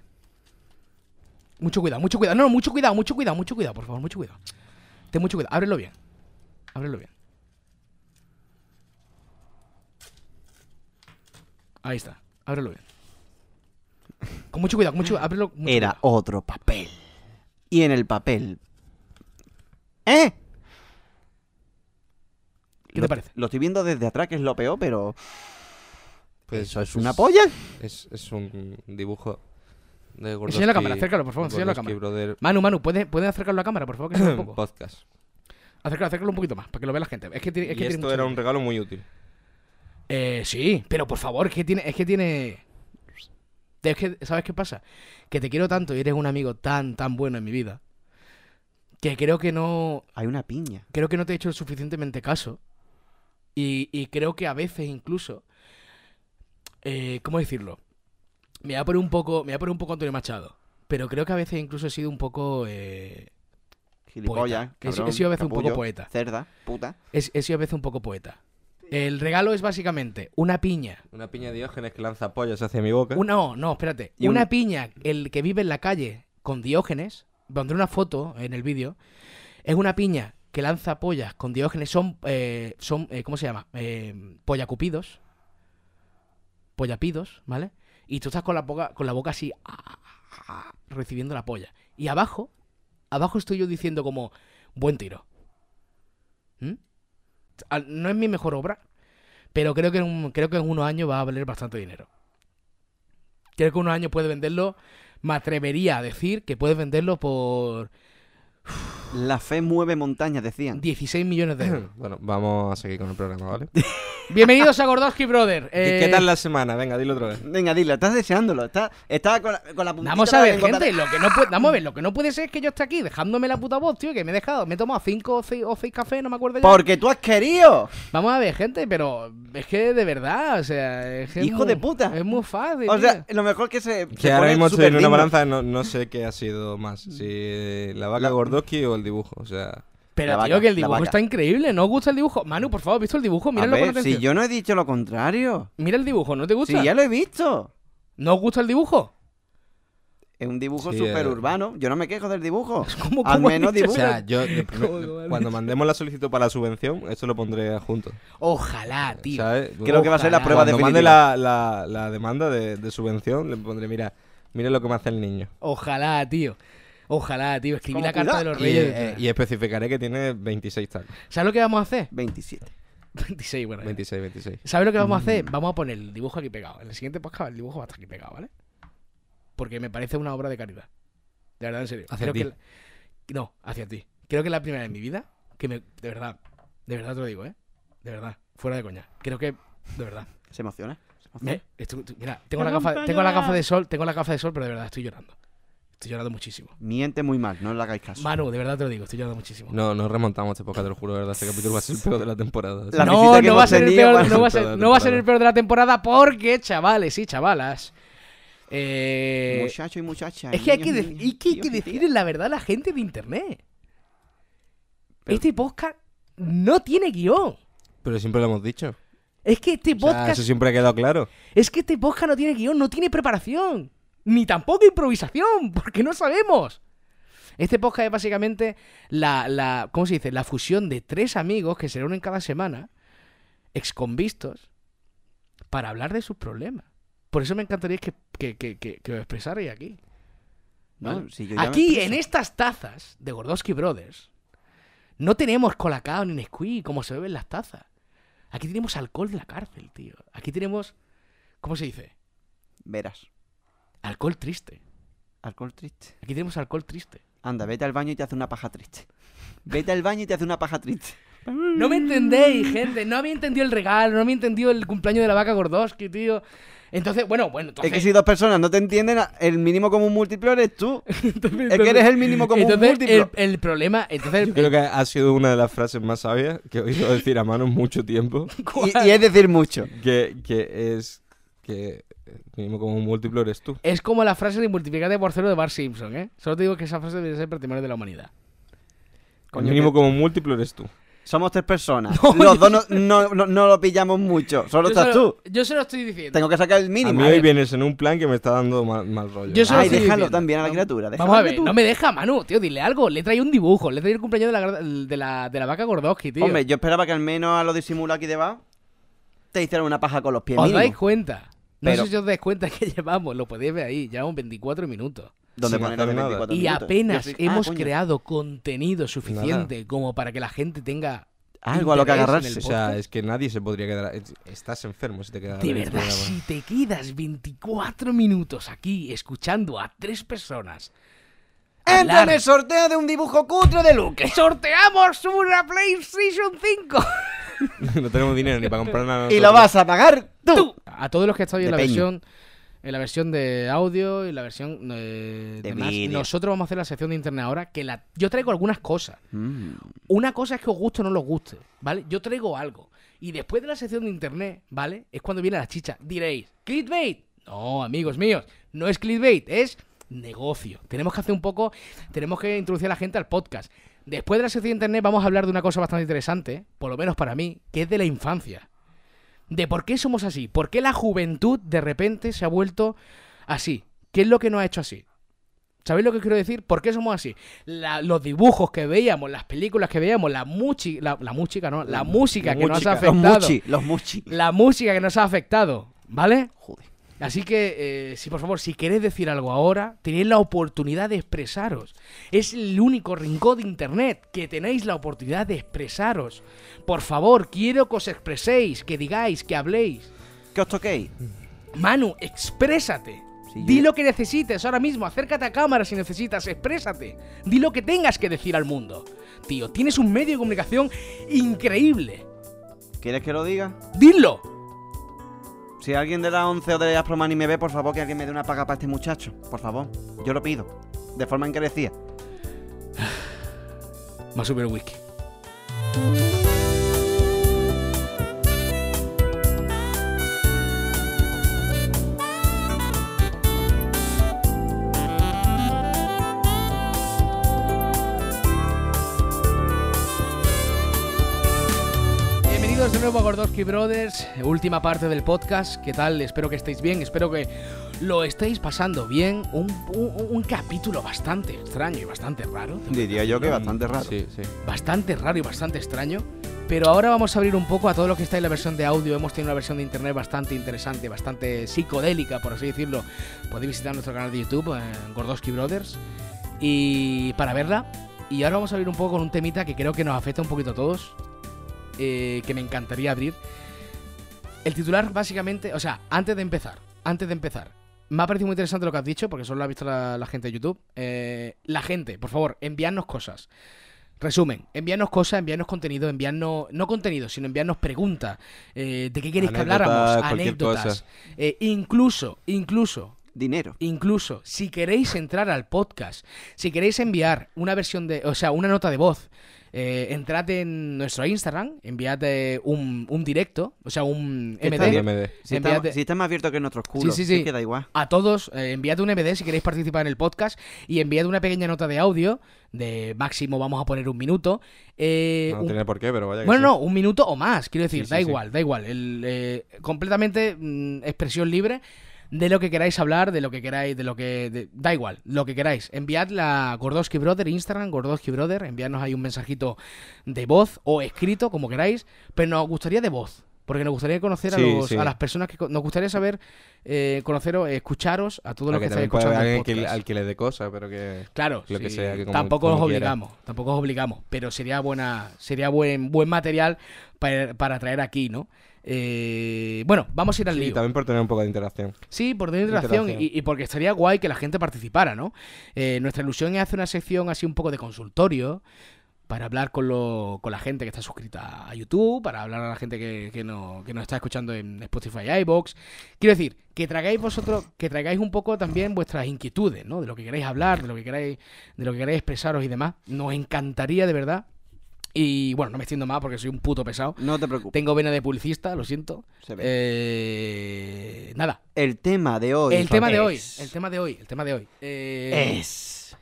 Speaker 2: Mucho cuidado, mucho cuidado. No, no, mucho cuidado, mucho cuidado, mucho cuidado, por favor, mucho cuidado. Ten mucho cuidado. Ábrelo bien. Ábrelo bien. Ahí está. Ábrelo bien. Con mucho cuidado, con mucho ábrelo mucho
Speaker 3: Era
Speaker 2: cuidado.
Speaker 3: otro papel. Y en el papel. ¿Eh?
Speaker 2: ¿Qué
Speaker 3: lo,
Speaker 2: te parece?
Speaker 3: Lo estoy viendo desde atrás, que es lo peor, pero.
Speaker 4: Pues
Speaker 3: ¿Eso es una polla?
Speaker 4: Es, es un dibujo de Gordoski.
Speaker 2: Enseña la cámara, acércalo, por favor, enseña la cámara.
Speaker 4: Brother
Speaker 2: Manu, Manu, ¿puedes, ¿puedes acercarlo a la cámara, por favor? Que se vea un poco.
Speaker 4: Podcast.
Speaker 2: Acércalo, acércalo un poquito más, para que lo vea la gente. Es que tiene, es que
Speaker 4: y
Speaker 2: tiene
Speaker 4: esto
Speaker 2: mucho
Speaker 4: era un regalo muy útil.
Speaker 2: Eh, sí, pero por favor, es que tiene. Es que tiene. Es que, ¿sabes qué pasa? Que te quiero tanto y eres un amigo tan, tan bueno en mi vida. Que creo que no.
Speaker 3: Hay una piña.
Speaker 2: Creo que no te he hecho suficientemente caso. Y, y creo que a veces incluso. eh, ¿Cómo decirlo? Me voy a poner un poco. Me voy a poner un poco Antonio Machado. Pero creo que a veces incluso he sido un poco. eh,
Speaker 3: Gilipollas.
Speaker 2: Que he si-
Speaker 3: cabrón,
Speaker 2: he sido a veces un poco poeta.
Speaker 3: Cerda, puta.
Speaker 2: he, he sido a veces un poco poeta. El regalo es básicamente una piña
Speaker 4: Una piña de Diógenes que lanza pollas hacia mi boca.
Speaker 2: Una, no, no, espérate.
Speaker 3: Y
Speaker 2: una
Speaker 3: un-
Speaker 2: piña, el que vive en la calle con Diógenes, pondré una foto en el vídeo, es una piña que lanza pollas con Diógenes, son, eh, son eh, ¿cómo se llama? Eh, pollacupidos, pollapidos, ¿vale? Y tú estás con la boca, con la boca así, ah, recibiendo la polla. Y abajo, abajo estoy yo diciendo como, buen tiro. ¿Mm? No es mi mejor obra, pero creo que, en un- creo que en unos años va a valer bastante dinero. Creo que en unos años puede venderlo. Me atrevería a decir que puedes venderlo por
Speaker 3: La fe mueve montañas, decían.
Speaker 2: 16 millones de euros.
Speaker 4: Bueno, vamos a seguir con el programa, ¿vale?
Speaker 2: Bienvenidos a Gordowski Brother.
Speaker 4: ¿Qué,
Speaker 2: Eh,
Speaker 4: qué tal la semana? Venga, dilo otra vez.
Speaker 3: Venga, dilo, estás deseándolo. Estás, estás con, la, con la puntita
Speaker 2: Vamos a ver, gente, lo que no puede, vamos a ver, lo que no puede ser es que yo esté aquí dejándome la puta voz, tío, que me he dejado, me he tomado 5 o 6 o seis cafés, no me acuerdo ya.
Speaker 3: Porque tú has querido.
Speaker 2: Vamos a ver, gente, pero es que de verdad, o sea, es que es
Speaker 3: Hijo
Speaker 2: muy-
Speaker 3: de puta.
Speaker 2: Es muy fácil.
Speaker 3: O sea,
Speaker 2: tío.
Speaker 3: lo mejor que se.
Speaker 4: Que
Speaker 3: se
Speaker 4: ahora mismo estoy en una balanza, no, no sé qué ha sido más. Si la vaca
Speaker 3: La-
Speaker 4: O el dibujo. O sea,
Speaker 2: pero
Speaker 3: la
Speaker 2: tío,
Speaker 3: vaca,
Speaker 2: que el dibujo está increíble, ¿no os gusta el dibujo? Manu, por favor, ¿has visto el dibujo?
Speaker 3: A
Speaker 2: Míralo con
Speaker 3: ver,
Speaker 2: atención.
Speaker 3: si yo no he dicho lo contrario.
Speaker 2: Mira el dibujo, ¿no te gusta?
Speaker 3: Si ya lo he visto.
Speaker 2: ¿No os gusta el dibujo?
Speaker 3: Es un dibujo
Speaker 4: Sí,
Speaker 3: súper
Speaker 4: eh.
Speaker 3: urbano. Yo no me quejo del dibujo.
Speaker 2: ¿Cómo-
Speaker 3: Al
Speaker 2: cómo has
Speaker 3: menos
Speaker 2: dicho
Speaker 4: o
Speaker 3: dibujo.
Speaker 4: sea yo de primer-
Speaker 2: ¿Cómo lo has
Speaker 4: cuando mandemos la solicitud para la subvención, esto lo pondré junto.
Speaker 2: Ojalá, tío.
Speaker 4: ¿sabes?
Speaker 3: Creo que va a ser la prueba
Speaker 4: Cuando mande
Speaker 3: definitiva.
Speaker 4: la, la, la demanda de, de subvención, le pondré, mira, mira lo que me hace el niño.
Speaker 2: Ojalá, tío. Ojalá, tío. Escribí la carta de los
Speaker 4: Y,
Speaker 2: reyes.
Speaker 4: eh, y especificaré que tiene 26 tacos.
Speaker 2: ¿Sabes lo que vamos a hacer?
Speaker 3: 27.
Speaker 2: 26, bueno. ya.
Speaker 4: 26, 26.
Speaker 2: ¿Sabes lo que vamos a hacer?
Speaker 3: Mm.
Speaker 2: Vamos a poner el dibujo aquí pegado. En el siguiente podcast el dibujo va a estar aquí pegado, ¿vale? Porque me parece una obra de caridad. De verdad, en serio.
Speaker 4: Hacia
Speaker 2: Creo
Speaker 4: ti.
Speaker 2: que la- No, hacia ti. Creo que es la primera vez en mi vida que me... De verdad. De verdad te lo digo, ¿eh? De verdad. Fuera de coña. Creo que... De verdad.
Speaker 3: ¿Se emociona? ¿Se emociona?
Speaker 2: Me- esto- tú- mira, tengo la, gafa, tengo la gafa de sol, tengo la gafa de sol, pero de verdad estoy llorando. Estoy llorando muchísimo.
Speaker 3: Miente muy mal, no le hagáis caso.
Speaker 2: Manu, de verdad te lo digo, estoy llorando muchísimo.
Speaker 4: No, no remontamos este podcast, te lo juro, de verdad. Este capítulo va a ser el peor de la temporada.
Speaker 3: La
Speaker 2: no, no va a ser el peor,
Speaker 3: bueno,
Speaker 2: no va a ser,
Speaker 4: toda la
Speaker 2: no va a ser el
Speaker 4: temporada.
Speaker 2: peor de la temporada porque, chavales y chavalas. eh,
Speaker 3: Muchacho y muchacha.
Speaker 2: es que hay que,
Speaker 3: niños,
Speaker 2: y que, hay que decir la verdad a la gente de internet.
Speaker 3: Pero-
Speaker 2: Este podcast no tiene guion.
Speaker 4: Pero siempre lo hemos dicho.
Speaker 2: Es que este
Speaker 4: O sea,
Speaker 2: podcast.
Speaker 4: eso siempre ha quedado claro.
Speaker 2: Es que este podcast no tiene guion, no tiene preparación. Ni tampoco improvisación, porque no sabemos. Este podcast es básicamente la, la. ¿Cómo se dice? La fusión de tres amigos que se reúnen cada semana, exconvistos, para hablar de sus problemas. Por eso me encantaría que, que, que, que, que os expresarais aquí. Aquí, en estas tazas de Gordowski Brothers, no tenemos colacao ni Nesquik como se beben las tazas. Aquí tenemos alcohol de la cárcel, tío. Aquí tenemos. ¿Cómo se dice?
Speaker 3: Verás.
Speaker 2: Alcohol triste.
Speaker 3: Alcohol triste.
Speaker 2: Aquí tenemos alcohol triste.
Speaker 3: Anda, vete al baño y te hace una paja triste. Vete al baño y te hace una paja triste.
Speaker 2: No me entendéis, gente. No había entendido el regalo, no había entendido el cumpleaños de la vaca Gordowski, tío. Entonces, bueno, bueno, entonces...
Speaker 3: Es que si dos personas no te entienden, el mínimo común múltiplo eres tú.
Speaker 2: entonces-
Speaker 3: Es que eres el mínimo común
Speaker 2: entonces,
Speaker 3: múltiplo.
Speaker 2: El, el problema... Entonces,
Speaker 4: Yo creo que ha sido una de las frases más sabias que he oído decir a mano mucho tiempo.
Speaker 2: ¿cuál?
Speaker 3: Y, y es decir mucho.
Speaker 4: Que, que es que el mínimo como un múltiplo eres tú.
Speaker 2: Es como la frase de multiplicate por cero de Bart Simpson, ¿eh? Solo te digo que esa frase debe ser patrimonio de la humanidad.
Speaker 3: Coño,
Speaker 4: el mínimo
Speaker 3: que-
Speaker 4: como un múltiplo eres tú.
Speaker 3: Somos tres personas.
Speaker 2: No,
Speaker 3: Los dos no, no, no- no lo pillamos mucho. Solo
Speaker 2: Yo
Speaker 3: estás tú.
Speaker 2: Yo se lo estoy diciendo.
Speaker 3: Tengo que sacar el
Speaker 4: A
Speaker 3: mínimo.
Speaker 4: mí
Speaker 2: a
Speaker 4: hoy
Speaker 2: ver.
Speaker 4: vienes en un plan que me está dando mal, mal rollo.
Speaker 2: Yo
Speaker 3: Ay,
Speaker 2: estoy
Speaker 3: déjalo
Speaker 2: diciendo.
Speaker 3: también a la criatura.
Speaker 2: Vamos a ver,
Speaker 3: tú.
Speaker 2: no me deja, Manu, tío, dile algo. Le trae un dibujo, le trae el cumpleaños de la, de la, de la vaca Gordowski, tío.
Speaker 3: Hombre, yo esperaba que al menos a lo disimulado aquí debajo te hicieran una paja con los pies
Speaker 2: ¿Os
Speaker 3: mínimo.
Speaker 2: dais cuenta? No
Speaker 3: Pero-
Speaker 2: sé si os dais cuenta que llevamos, lo podéis ver ahí, llevamos 24 minutos.
Speaker 3: Donde
Speaker 4: hacer nada.
Speaker 3: 24
Speaker 2: Y
Speaker 3: minutos.
Speaker 2: apenas
Speaker 3: soy- ah,
Speaker 2: hemos
Speaker 3: coño.
Speaker 2: creado contenido suficiente como para que la gente tenga
Speaker 3: Algo a lo que agarrarse.
Speaker 4: O sea, es que nadie se podría quedar. es- Estás enfermo si te quedas.
Speaker 2: De
Speaker 4: este
Speaker 2: verdad,
Speaker 4: programa.
Speaker 2: si te quedas 24 minutos aquí escuchando a tres personas.
Speaker 3: ¡Entra en el sorteo de un dibujo cutre de Luke!
Speaker 2: ¡Sorteamos una PlayStation 5!
Speaker 4: no tenemos dinero ni para comprar nada.
Speaker 3: Y lo vas a pagar tú.
Speaker 2: A todos los que estáis en la
Speaker 3: peño.
Speaker 2: versión en la versión de audio y la versión eh,
Speaker 3: De vídeo.
Speaker 2: nosotros vamos a hacer la sección de internet ahora que la yo traigo algunas cosas.
Speaker 3: Mm.
Speaker 2: Una cosa es que os guste o no os guste, ¿vale? Yo traigo algo. Y después de la sección de internet, ¿vale? Es cuando viene la chicha. Diréis, ¿clickbait? No, amigos míos, no es clickbait, es negocio. Tenemos que hacer un poco, tenemos que introducir a la gente al podcast. Después de la sección de internet vamos a hablar de una cosa bastante interesante, por lo menos para mí, que es de la infancia. De por qué somos así, por qué la juventud de repente se ha vuelto así. ¿Qué es lo que nos ha hecho así? ¿Sabéis lo que quiero decir? ¿Por qué somos así? La- los dibujos que veíamos, las películas que veíamos, la, muchi, la, la música, ¿no? La música que nos ha
Speaker 3: Los
Speaker 2: afectado.
Speaker 3: muchi, los muchi.
Speaker 2: La música que nos ha afectado, ¿vale?
Speaker 3: Joder.
Speaker 2: Así que, eh, si por favor, si queréis decir algo ahora, tenéis la oportunidad de expresaros. Es el único rincón de internet que tenéis la oportunidad de expresaros. Por favor, quiero que os expreséis, que digáis, que habléis.
Speaker 3: ¿Qué os toquéis?
Speaker 2: Manu, exprésate.
Speaker 3: Sí,
Speaker 2: Di
Speaker 3: yo-
Speaker 2: lo que necesites ahora mismo, acércate a cámara si necesitas, exprésate. Di lo que tengas que decir al mundo. Tío, tienes un medio de comunicación increíble.
Speaker 3: ¿Quieres que lo diga?
Speaker 2: Dilo.
Speaker 3: Si alguien de la 11 o de Aspromani me ve, por favor, que alguien me dé una paga para este muchacho. Por favor. Yo lo pido. De forma encarecida.
Speaker 2: Subir el whisky. Nuevo a Gordowski Brothers, última parte del podcast. ¿Qué tal? Espero que estéis bien, espero que lo estéis pasando bien. Un, un- un capítulo bastante extraño y bastante raro.
Speaker 3: Diría yo que bastante raro.
Speaker 4: Sí, sí.
Speaker 2: bastante raro y bastante extraño. Pero ahora vamos a abrir un poco a todo lo que está en la versión de audio. Hemos tenido una versión de internet bastante interesante, bastante psicodélica, por así decirlo. Podéis visitar nuestro canal de YouTube, eh, Gordowski Brothers, y para verla. Y ahora vamos a abrir un poco con un temita que creo que nos afecta un poquito a todos, eh, que me encantaría abrir. El titular, básicamente, o sea, antes de empezar, antes de empezar, me ha parecido muy interesante lo que has dicho, porque solo lo ha visto la, la gente de YouTube. Eh, la gente, por favor, enviadnos cosas. Resumen, enviarnos cosas, enviarnos contenido, enviarnos, no contenido, sino enviarnos preguntas. eh, ¿De qué queréis que habláramos? Anécdotas. Eh, incluso, incluso,
Speaker 3: Dinero.
Speaker 2: incluso, si queréis entrar al podcast, si queréis enviar una versión de, o sea, una nota de voz, eh, entrad en nuestro Instagram, enviad eh, un, un directo, o sea, un
Speaker 3: ¿Qué
Speaker 2: MD.
Speaker 3: Si está,
Speaker 2: Enviad-
Speaker 3: si está más abierto que nuestros culos.
Speaker 2: Sí, sí, sí.
Speaker 3: Es que da igual.
Speaker 2: A todos, eh, enviad un MD si queréis participar en el podcast y enviad una pequeña nota de audio, de máximo vamos a poner un minuto. eh,
Speaker 4: No
Speaker 2: un-
Speaker 4: tiene por qué, pero vaya que
Speaker 2: bueno,
Speaker 4: sí.
Speaker 2: no, un minuto o más, quiero decir,
Speaker 4: Sí,
Speaker 2: da
Speaker 4: sí, sí.
Speaker 2: igual, da igual. El, eh, completamente mm, expresión libre de lo que queráis hablar, de lo que queráis, de lo que... de- da igual, lo que queráis. Enviad la Gordowski Brother, Instagram, Gordowski Brother, enviadnos ahí un mensajito de voz o escrito, como queráis, pero nos gustaría de voz. Porque nos gustaría conocer a, los-
Speaker 4: sí.
Speaker 2: a las personas que... Nos gustaría saber, eh, conoceros, escucharos a todos los que estáis
Speaker 4: haber
Speaker 2: escuchando el
Speaker 4: que, al que le dé cosas, pero que.
Speaker 2: Claro,
Speaker 4: lo que
Speaker 2: sí,
Speaker 4: sea, que como-
Speaker 2: tampoco
Speaker 4: como
Speaker 2: os
Speaker 4: quiera.
Speaker 2: obligamos, tampoco os obligamos, pero sería buena, sería buen, buen material para, para traer aquí, ¿no? Eh, bueno, vamos a ir al
Speaker 4: Sí,
Speaker 2: lío.
Speaker 4: también por tener un poco de interacción.
Speaker 2: Sí, por tener interacción
Speaker 4: Interacción.
Speaker 2: y, y porque estaría guay que la gente participara, ¿no? Eh, nuestra ilusión es hacer una sección así un poco de consultorio para hablar con, lo- con la gente que está suscrita a YouTube, para hablar a la gente que, que, no, que nos está escuchando en Spotify y iVoox. Quiero decir, que traigáis vosotros, que traigáis un poco también vuestras inquietudes, ¿no? De lo que queráis hablar, de lo que queráis, de lo que queráis expresaros y demás. Nos encantaría de verdad. Y bueno, no me extiendo más porque soy un puto pesado.
Speaker 3: No te preocupes.
Speaker 2: Tengo vena de publicista, lo siento.
Speaker 3: Se ve.
Speaker 2: Eh, nada,
Speaker 3: El tema de hoy.
Speaker 2: el tema de hoy,
Speaker 3: es-
Speaker 2: el tema de hoy, el tema de hoy. Eh,
Speaker 3: Es.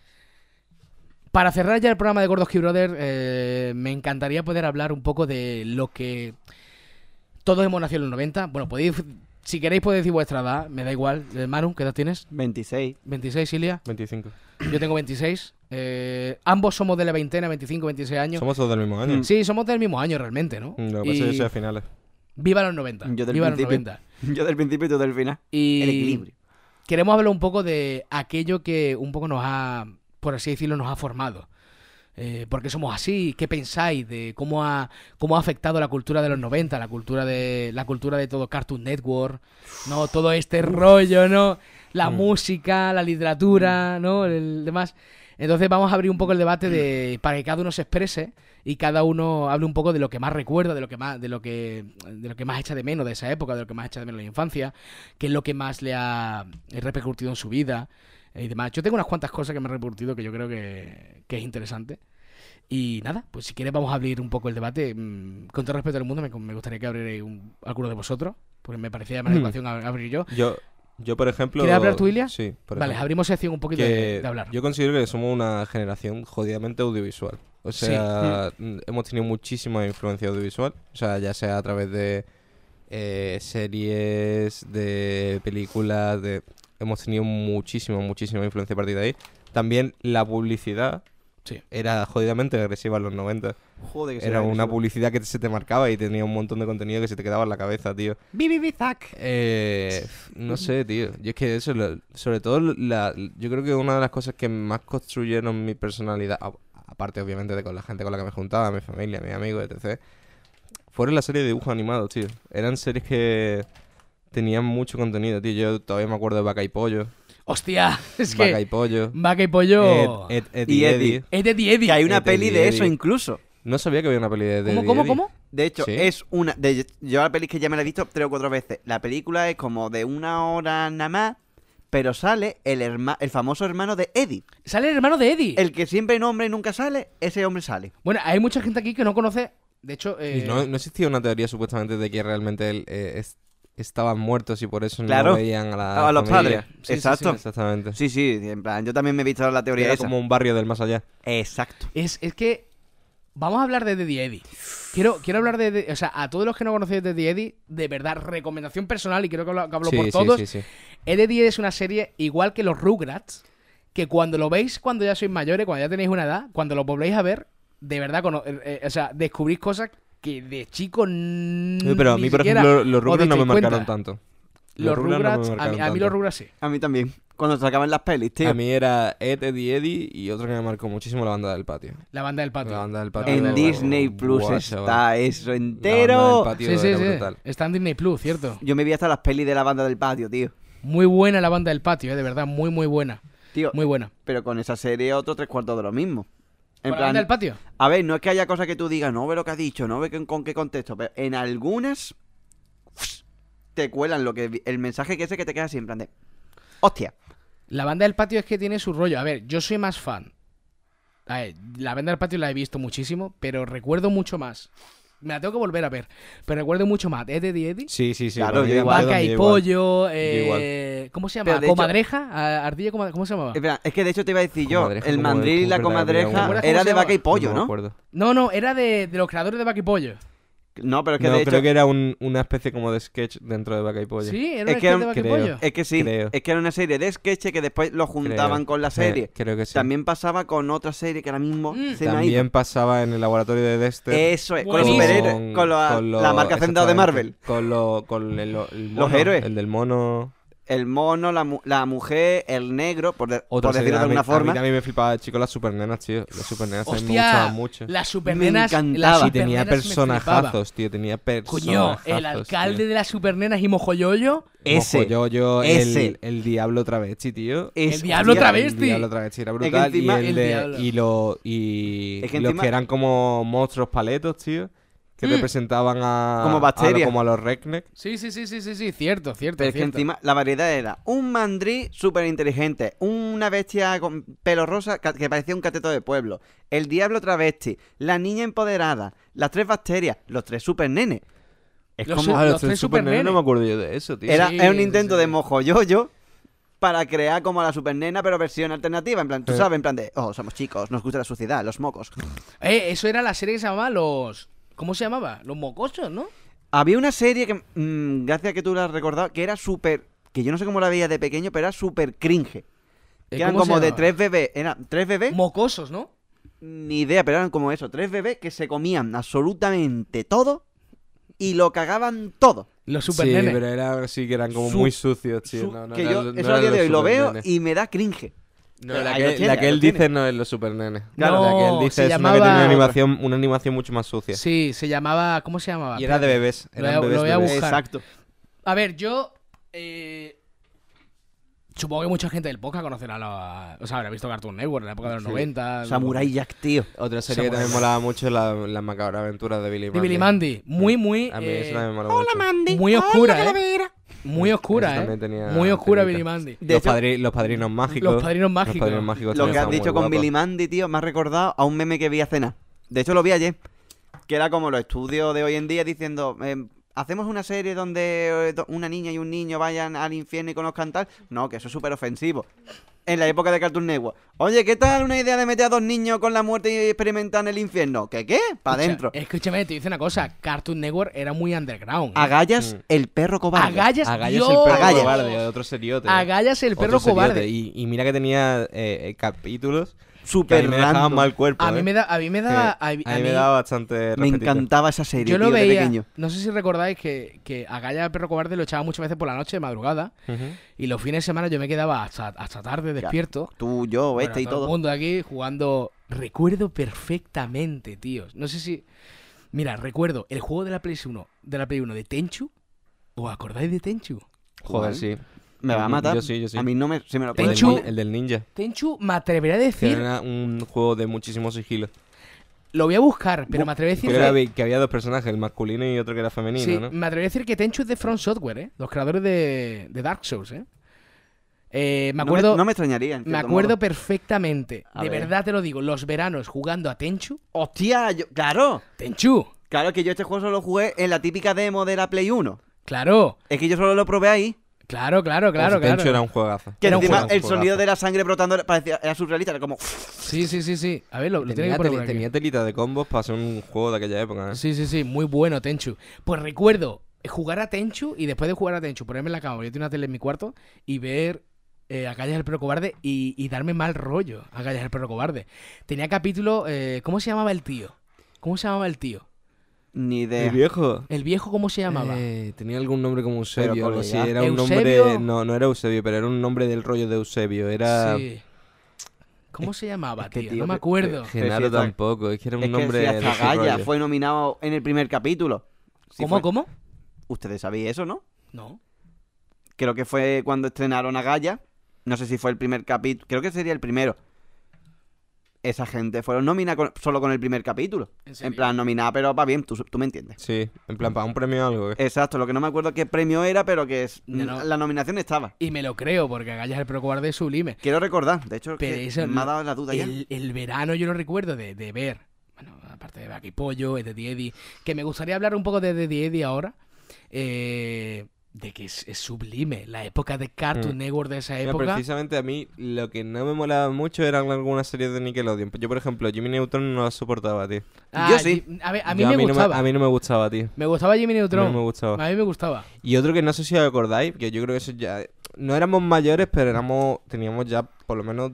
Speaker 2: Para cerrar ya el programa de Gordoski Brother, eh, me encantaría poder hablar un poco de lo que todos hemos nacido en los 90. Bueno, podéis, si queréis podéis decir vuestra edad, me da igual. Eh, Manu, ¿qué edad tienes?
Speaker 3: 26.
Speaker 2: 26, Ilia.
Speaker 4: 25.
Speaker 2: Yo tengo 26. Eh, ambos somos de la veintena, 25, 26 años.
Speaker 4: Somos todos del mismo año.
Speaker 3: Mm.
Speaker 2: Sí, somos del mismo año realmente, ¿no?
Speaker 4: Lo que pasa es que yo
Speaker 2: Y
Speaker 4: soy a finales.
Speaker 2: Viva los 90.
Speaker 3: Yo del
Speaker 2: viva los
Speaker 3: principio.
Speaker 2: 90.
Speaker 3: Yo del principio y tú del final.
Speaker 2: Y
Speaker 3: El equilibrio.
Speaker 2: queremos hablar un poco de aquello que un poco nos ha, por así decirlo, nos ha formado. Eh, por qué somos así, qué pensáis de cómo ha, cómo ha afectado la cultura de los 90, la cultura de, la cultura de todo Cartoon Network, ¿no? Todo este rollo, ¿no? La
Speaker 4: Mm.
Speaker 2: música, la literatura, ¿no? El demás. Entonces vamos a abrir un poco el debate de para que cada uno se exprese y cada uno hable un poco de lo que más recuerda, de lo que más, de lo que, de lo que más echa de menos de esa época, de lo que más echa de menos de la infancia, qué es lo que más le ha repercutido en su vida y demás. Yo tengo unas cuantas cosas que me han repercutido que yo creo que, que es interesante. Y nada, pues si quieres vamos a abrir un poco el debate. Mm, Con todo respeto al mundo, me, me gustaría que abrierais un, alguno de vosotros, porque me parecía de más
Speaker 4: Mm.
Speaker 2: educación ab- abrir yo.
Speaker 4: Yo, yo, por ejemplo.
Speaker 2: ¿Quieres hablar tú, Ilia?
Speaker 4: Sí, por
Speaker 2: Vale, abrimos sección un poquito de, de hablar.
Speaker 4: Yo considero que somos una generación jodidamente audiovisual. O sea, mm, hemos tenido muchísima influencia audiovisual. O sea, ya sea a través de eh, series, de películas, de... Hemos tenido muchísima, muchísima influencia a partir de ahí. También la publicidad
Speaker 2: Sí.
Speaker 4: era jodidamente agresiva en los 90.
Speaker 3: Joder, que
Speaker 4: Era una publicidad que se te marcaba y tenía un montón de contenido que se te quedaba en la cabeza, tío. Eh, no sé, tío. Yo es que eso, lo- sobre todo, la, yo creo que una de las cosas que más construyeron mi personalidad, a- aparte obviamente de con la gente con la que me juntaba, mi familia, mis amigos, etc., fueron las series de dibujos animados, tío. Eran series que tenían mucho contenido, tío. Yo todavía me acuerdo de Vaca y Pollo.
Speaker 2: Hostia, es
Speaker 4: Vaca y Pollo.
Speaker 2: Vaca y Pollo.
Speaker 4: Ed, Ed- Ed
Speaker 3: Y
Speaker 4: y
Speaker 3: Eddie.
Speaker 4: Eddie.
Speaker 2: Es de Eddie Eddie.
Speaker 3: Que hay una
Speaker 4: Ed,
Speaker 3: peli
Speaker 4: Eddie,
Speaker 3: de eso
Speaker 4: Eddie.
Speaker 3: incluso.
Speaker 4: No sabía que había una peli de Ed
Speaker 2: ¿Cómo,
Speaker 4: y
Speaker 2: cómo,
Speaker 4: Eddie.
Speaker 2: cómo?
Speaker 3: De hecho,
Speaker 4: Sí.
Speaker 3: es una. De, yo la peli que ya me la he visto tres o cuatro veces. La película es como de una hora nada más, pero sale el, herma- el famoso hermano de Eddie.
Speaker 2: Sale el hermano de Eddie.
Speaker 3: El que siempre nombra y nunca sale, ese hombre sale.
Speaker 2: Bueno, hay mucha gente aquí que no conoce. De hecho, eh,
Speaker 4: Y no, no existía una teoría supuestamente de que realmente él, eh, es- estaban muertos y por eso
Speaker 3: Claro.
Speaker 4: no veían a la
Speaker 3: A los
Speaker 4: familia.
Speaker 3: padres.
Speaker 2: Sí, sí,
Speaker 3: Exacto.
Speaker 2: sí.
Speaker 4: Exactamente.
Speaker 3: Sí, sí, en plan, yo también me he visto la teoría
Speaker 4: Era
Speaker 3: esa.
Speaker 4: como un barrio del más allá.
Speaker 3: Exacto.
Speaker 2: es, es que vamos a hablar de Eddie Eddie. Quiero, quiero hablar de, de- O sea, a todos los que no conocéis de Eddie de verdad, recomendación personal, y creo que hablo, que hablo
Speaker 4: Sí,
Speaker 2: por
Speaker 4: sí,
Speaker 2: todos.
Speaker 4: sí, sí.
Speaker 2: Eddie Eddie es una serie igual que los Rugrats, que cuando lo veis cuando ya sois mayores, cuando ya tenéis una edad, cuando lo volvéis a ver, de verdad, eh, eh, o sea, descubrís cosas que de chico
Speaker 4: Sí, Pero a
Speaker 2: ni
Speaker 4: mí, por
Speaker 2: siquiera
Speaker 4: ejemplo, los
Speaker 2: os
Speaker 4: Rugrats no me marcaron
Speaker 2: cuenta.
Speaker 4: tanto.
Speaker 2: Los
Speaker 4: Rugrats no me
Speaker 2: Rugrats, a, mí,
Speaker 4: marcaron
Speaker 2: a mí los. Rugrats sí.
Speaker 3: A mí también. Cuando sacaban las pelis, tío.
Speaker 4: A mí era Ed, Eddie, Eddie y otro que me marcó muchísimo la banda del patio.
Speaker 2: La banda del patio.
Speaker 4: La banda del
Speaker 2: La
Speaker 4: patio.
Speaker 2: banda
Speaker 3: en Disney Plus está eso
Speaker 4: La banda del
Speaker 3: entero.
Speaker 4: patio
Speaker 2: Sí, sí, sí.
Speaker 4: brutal.
Speaker 2: Está en Disney Plus, cierto.
Speaker 3: Yo me vi hasta las pelis de la banda del patio, tío.
Speaker 2: Muy buena la banda del patio, eh, de verdad, muy, muy buena.
Speaker 3: Tío,
Speaker 2: Muy buena.
Speaker 3: pero con esa serie otro tres cuartos de lo mismo. En
Speaker 2: ¿Con la banda del
Speaker 3: plan,
Speaker 2: patio?
Speaker 3: a ver, no es que haya cosas que tú digas, no ve lo que ha dicho, no ve con, con qué contexto, pero en algunas te cuelan lo que el mensaje que ese que te queda así en plan de hostia.
Speaker 2: La banda del patio es que tiene su rollo. A ver, yo soy más fan. A ver, la banda del patio la he visto muchísimo, pero recuerdo mucho más. Me la tengo que volver a ver. Pero recuerdo mucho más. Eddie Eddie Eddie.
Speaker 4: Sí, sí, sí.
Speaker 3: Claro, yo igual.
Speaker 2: Vaca y
Speaker 4: igual.
Speaker 2: pollo. Eh, ¿Cómo se llama?
Speaker 3: De hecho-
Speaker 2: ¿Comadreja? A- ¿Ardilla coma- ¿Cómo se llamaba?
Speaker 3: Espera, es que de hecho te iba a decir yo,
Speaker 4: Comadreja,
Speaker 3: el mandril y la comadreja
Speaker 4: una.
Speaker 2: ¿Cómo
Speaker 3: era de vaca y pollo, ¿no?
Speaker 2: No, no, era de, de los creadores de Vaca y Pollo.
Speaker 3: No, pero es que
Speaker 4: No,
Speaker 3: de hecho
Speaker 4: creo que era un- una especie como de sketch dentro de Vaca y Pollo.
Speaker 2: Sí, era
Speaker 3: Es que
Speaker 2: sketch de Vaca y
Speaker 4: creo.
Speaker 2: Pollo.
Speaker 3: es que sí,
Speaker 4: creo.
Speaker 3: es que era una serie de sketches que después lo juntaban
Speaker 4: Creo.
Speaker 3: con la
Speaker 4: Sí,
Speaker 3: serie.
Speaker 4: creo que sí.
Speaker 3: También pasaba con otra serie que ahora mismo
Speaker 2: Mm.
Speaker 3: se me.
Speaker 4: También pasaba en el laboratorio de Dexter.
Speaker 3: Eso es, con los
Speaker 2: Buenísimo.
Speaker 3: superhéroes, con, la,
Speaker 4: con lo-
Speaker 3: la marca central de Marvel.
Speaker 4: Con, lo, con el, el mono,
Speaker 3: Los héroes.
Speaker 4: El del mono.
Speaker 3: El mono, la, mu- la mujer, el negro, por, de-
Speaker 4: Otra
Speaker 3: por decirlo de
Speaker 4: a mí-
Speaker 3: alguna
Speaker 4: A
Speaker 3: forma.
Speaker 4: mí también me flipaba, chico, las supernenas, tío. Las supernenas también me
Speaker 2: Hostia,
Speaker 4: gustaban mucho.
Speaker 2: las supernenas.
Speaker 3: Me
Speaker 2: las
Speaker 3: encantaba.
Speaker 4: Y tenía personajazos, tío. Tenía
Speaker 2: Coño,
Speaker 4: personajazos.
Speaker 2: el alcalde
Speaker 4: tío.
Speaker 2: de las supernenas y Mojoyoyo.
Speaker 3: Ese,
Speaker 4: yo, yo,
Speaker 3: ese.
Speaker 4: El, el diablo travesti, tío.
Speaker 3: Es-
Speaker 2: El diablo
Speaker 3: hostia,
Speaker 2: travesti.
Speaker 4: El diablo travesti era
Speaker 3: que
Speaker 4: brutal.
Speaker 3: encima-
Speaker 4: y, el
Speaker 2: El
Speaker 4: de- y, lo, y
Speaker 3: Es que
Speaker 4: los
Speaker 3: encima-
Speaker 4: que eran como monstruos paletos, tío. Que
Speaker 2: Mm.
Speaker 4: representaban a.
Speaker 3: Como
Speaker 4: a lo-
Speaker 3: bacterias.
Speaker 4: como a los redneck.
Speaker 2: Sí, sí, sí, sí, sí, sí, cierto, cierto.
Speaker 3: Pero es que encima la variedad era un mandrí súper inteligente, una bestia con pelo rosa que parecía un cateto de pueblo, el diablo travesti, la niña empoderada, las tres bacterias, los tres super nenes. Es
Speaker 2: Los
Speaker 3: como...
Speaker 4: Ah,
Speaker 2: los
Speaker 4: tres
Speaker 2: tres
Speaker 4: super
Speaker 2: supernenes.
Speaker 4: no me acuerdo yo de eso, tío.
Speaker 3: Era,
Speaker 2: Sí,
Speaker 3: un intento
Speaker 2: sí.
Speaker 3: de mojoyoyo para crear como a la supernena, pero versión alternativa. En plan, tú
Speaker 4: Sí.
Speaker 3: sabes, en plan de, oh, somos chicos, nos gusta la suciedad, los mocos.
Speaker 2: Eh, eso era la serie que se llamaba Los. ¿Cómo se llamaba? Los mocosos, ¿no?
Speaker 3: Había una serie que, mm, gracias a que tú la has recordado, que era súper, que yo no sé cómo la veía de pequeño, pero era súper cringe.
Speaker 2: Eh,
Speaker 3: Que eran
Speaker 2: ¿cómo se
Speaker 3: como de tres bebés, eran tres bebés,
Speaker 2: Mocosos, ¿no?
Speaker 3: ni idea, pero eran como eso, tres bebés que se comían absolutamente todo y lo cagaban todo.
Speaker 2: Los
Speaker 4: Sí,
Speaker 2: supernenes.
Speaker 4: pero era, sí que eran como
Speaker 3: Su-
Speaker 4: muy sucios, tío.
Speaker 3: Su-
Speaker 4: No, no
Speaker 3: que yo
Speaker 4: no
Speaker 3: eso a día de hoy lo veo y me da cringe.
Speaker 4: No, la que,
Speaker 3: lo tiene,
Speaker 4: la que él
Speaker 3: lo tiene.
Speaker 4: dice no es los super nenes.
Speaker 2: Claro.
Speaker 4: la que él
Speaker 2: No,
Speaker 4: dice es una que
Speaker 2: llamaba-
Speaker 4: tiene una animación, una animación mucho más sucia.
Speaker 2: Sí, se llamaba. ¿Cómo se llamaba?
Speaker 4: Y era de bebés.
Speaker 2: Lo
Speaker 4: Eran
Speaker 2: voy a-
Speaker 4: bebés,
Speaker 2: lo voy a
Speaker 4: bebés.
Speaker 2: buscar.
Speaker 3: Exacto.
Speaker 2: A ver, yo. eh, supongo que mucha gente del podcast conocerá la. O sea, habrá visto Cartoon Network en la época de los
Speaker 4: Sí.
Speaker 2: 90.
Speaker 3: Samurai Jack, tío.
Speaker 4: Otra serie que
Speaker 2: Samurai
Speaker 4: también molaba mucho es la, la macabra aventura de Billy
Speaker 2: De
Speaker 4: Mandy.
Speaker 2: Billy Mandy. Muy, muy.
Speaker 4: A mí
Speaker 2: eh,
Speaker 4: eso me mola mucho.
Speaker 3: Mandy.
Speaker 2: muy oscura, ¿eh? Muy
Speaker 4: Eso
Speaker 2: oscura, ¿eh?
Speaker 4: tenía
Speaker 2: Muy oscura. Billy Mandy.
Speaker 3: De
Speaker 4: Los,
Speaker 3: hecho,
Speaker 4: padri- los padrinos mágicos.
Speaker 2: Los padrinos
Speaker 4: Los
Speaker 2: mágicos.
Speaker 4: padrinos mágicos
Speaker 3: Lo que has dicho
Speaker 4: muy
Speaker 3: con. Billy Mandy, tío, me ha recordado a un meme que vi a cenar. De hecho, lo vi ayer. Que era como los estudios de hoy en día diciendo: eh, ¿Hacemos una serie donde eh, una niña y un niño vayan al infierno y conozcan tal? No, que eso es súper ofensivo. En la época de Cartoon Network. Oye, ¿qué tal una idea de meter a dos niños con la muerte y experimentar en el infierno? ¿Qué qué? Para adentro.
Speaker 2: Escúchame, te dice una cosa. Cartoon Network era muy underground. ¿eh?
Speaker 3: Agallas
Speaker 4: Mm.
Speaker 3: el perro cobarde.
Speaker 2: Agallas,
Speaker 4: Agallas
Speaker 2: Dios.
Speaker 4: el perro
Speaker 3: Agallas.
Speaker 4: cobarde, otro seriote.
Speaker 2: Agallas el perro
Speaker 4: Otro
Speaker 2: cobarde.
Speaker 4: Y, y mira que tenía eh, eh, capítulos
Speaker 3: Súper
Speaker 4: mí me
Speaker 3: random.
Speaker 4: mal cuerpo.
Speaker 2: A mí
Speaker 4: eh.
Speaker 2: me da, a mí me da, a,
Speaker 4: a
Speaker 2: a
Speaker 4: mí
Speaker 2: mí-
Speaker 4: me daba bastante
Speaker 3: Me encantaba esa serie,
Speaker 2: yo lo
Speaker 3: tío, de
Speaker 2: veía,
Speaker 3: pequeño.
Speaker 2: no sé si recordáis que, que Agalla el perro cobarde lo echaba muchas veces por la noche de madrugada y los fines de semana yo me quedaba hasta, hasta tarde despierto.
Speaker 3: Tú, yo,
Speaker 2: Bueno,
Speaker 3: este y
Speaker 2: todo el
Speaker 3: todo.
Speaker 2: mundo aquí jugando. Recuerdo perfectamente, tíos. No sé si. Mira, recuerdo el juego de la Play 1, de la Play 1 de Tenchu. ¿Os acordáis de Tenchu?
Speaker 4: Joder,
Speaker 3: ¿Cuál?
Speaker 4: sí.
Speaker 3: Me va a matar.
Speaker 4: Yo sí, yo sí.
Speaker 3: A mí no me, me lo
Speaker 4: El del,
Speaker 2: Tenchu-
Speaker 4: el del ninja.
Speaker 2: Tenchu, me atreveré a
Speaker 4: Que
Speaker 2: decir.
Speaker 4: era un juego de muchísimo sigilo.
Speaker 2: Lo voy a buscar, pero me atreveré a decir.
Speaker 4: Que
Speaker 2: que-
Speaker 4: había, que había dos personajes, el masculino y otro que era femenino,
Speaker 2: Sí,
Speaker 4: ¿no?
Speaker 2: me atrevería a decir que Tenchu es de Front Software, ¿eh? Los creadores de, de Dark Souls, ¿eh? Eh, me
Speaker 3: No
Speaker 2: acuerdo,
Speaker 3: no me extrañaría. en
Speaker 2: me acuerdo
Speaker 3: modo.
Speaker 2: perfectamente.
Speaker 3: A
Speaker 2: de
Speaker 3: ver.
Speaker 2: verdad te lo digo, los veranos jugando a Tenchu.
Speaker 3: ¡Hostia! yo- ¡Claro!
Speaker 2: ¡Tenchu!
Speaker 3: Claro que yo este juego solo lo jugué en la típica demo de la Play 1.
Speaker 2: Claro,
Speaker 3: Es que yo solo lo probé ahí.
Speaker 2: Claro, claro, claro,
Speaker 4: Pues Tenchu
Speaker 2: claro.
Speaker 4: era un juegazo.
Speaker 3: Que
Speaker 2: Era
Speaker 3: encima el sonido
Speaker 4: juegazo.
Speaker 3: de la sangre brotando parecía, era surrealista. Era como.
Speaker 2: Sí, sí, sí, sí. A ver, lo, lo
Speaker 4: Tenía,
Speaker 2: que poner
Speaker 4: teli-
Speaker 2: por aquí.
Speaker 4: tenía telita de combos para ser un juego de aquella época, ¿eh?
Speaker 2: Sí, sí, sí, muy bueno Tenchu. Pues recuerdo jugar a Tenchu y después de jugar a Tenchu, ponerme en la cama, yo tengo una tele en mi cuarto y ver eh, a Gallas el perro cobarde y, y darme mal rollo a Gallas el perro cobarde. Tenía capítulo, eh, ¿cómo se llamaba el tío? ¿Cómo se llamaba el tío?
Speaker 3: Ni idea.
Speaker 4: El viejo.
Speaker 2: El viejo, ¿cómo se llamaba?
Speaker 4: Eh, tenía algún nombre como Eusebio algo así. Era un
Speaker 2: ¿Eusebio?
Speaker 4: nombre. No, no era Eusebio, pero era un nombre del rollo de Eusebio. Era.
Speaker 2: Sí. ¿Cómo se llamaba,
Speaker 3: es que,
Speaker 2: tío?
Speaker 3: tío,
Speaker 2: No me
Speaker 3: que-
Speaker 2: acuerdo.
Speaker 4: Genaro
Speaker 3: Sí,
Speaker 4: tampoco. Es que era un
Speaker 3: Es que
Speaker 4: nombre.
Speaker 3: hasta
Speaker 4: rollo.
Speaker 3: fue nominado en el primer capítulo.
Speaker 2: ¿Cómo,
Speaker 3: fue-
Speaker 2: cómo?
Speaker 3: Ustedes sabían eso, ¿no?
Speaker 2: No.
Speaker 3: Creo que fue cuando estrenaron a Gaia. No sé si fue el primer capítulo. Creo que sería el primero. Esa gente fueron nominadas con- solo con el primer capítulo.
Speaker 2: ¿En
Speaker 3: plan, nominada, pero va bien, tú, tú me entiendes.
Speaker 4: Sí, en plan, para un premio o algo. ¿eh?
Speaker 3: Exacto, lo que no me acuerdo qué premio era, pero que es,
Speaker 2: No, no.
Speaker 3: la nominación estaba.
Speaker 2: Y me lo creo, porque a Gallas el perro cobarde es sublime.
Speaker 3: Quiero recordar, de hecho,
Speaker 2: Pero
Speaker 3: que
Speaker 2: eso,
Speaker 3: me ha dado la duda ya.
Speaker 2: el, el verano yo lo recuerdo de, de ver, bueno, aparte de Baki Pollo, de Eddie que me gustaría hablar un poco de Eddie ahora, eh, de que es, es sublime, la época de Cartoon
Speaker 4: Mm.
Speaker 2: Network de esa
Speaker 4: Mira,
Speaker 2: época.
Speaker 4: precisamente a mí lo que no me molaba mucho eran algunas series de Nickelodeon. Yo, por ejemplo, Jimmy Neutron no las soportaba, tío.
Speaker 2: Ah,
Speaker 3: Yo sí.
Speaker 2: A, ver, a mí
Speaker 4: Yo
Speaker 2: me
Speaker 4: no
Speaker 2: gustaba.
Speaker 4: a mí no me gustaba, tío.
Speaker 2: Me gustaba Jimmy
Speaker 4: A
Speaker 2: Neutron.
Speaker 4: no me gustaba.
Speaker 2: A mí me gustaba.
Speaker 4: Y otro que no sé si os acordáis, que yo creo que eso ya... No éramos mayores, pero éramos teníamos ya por lo menos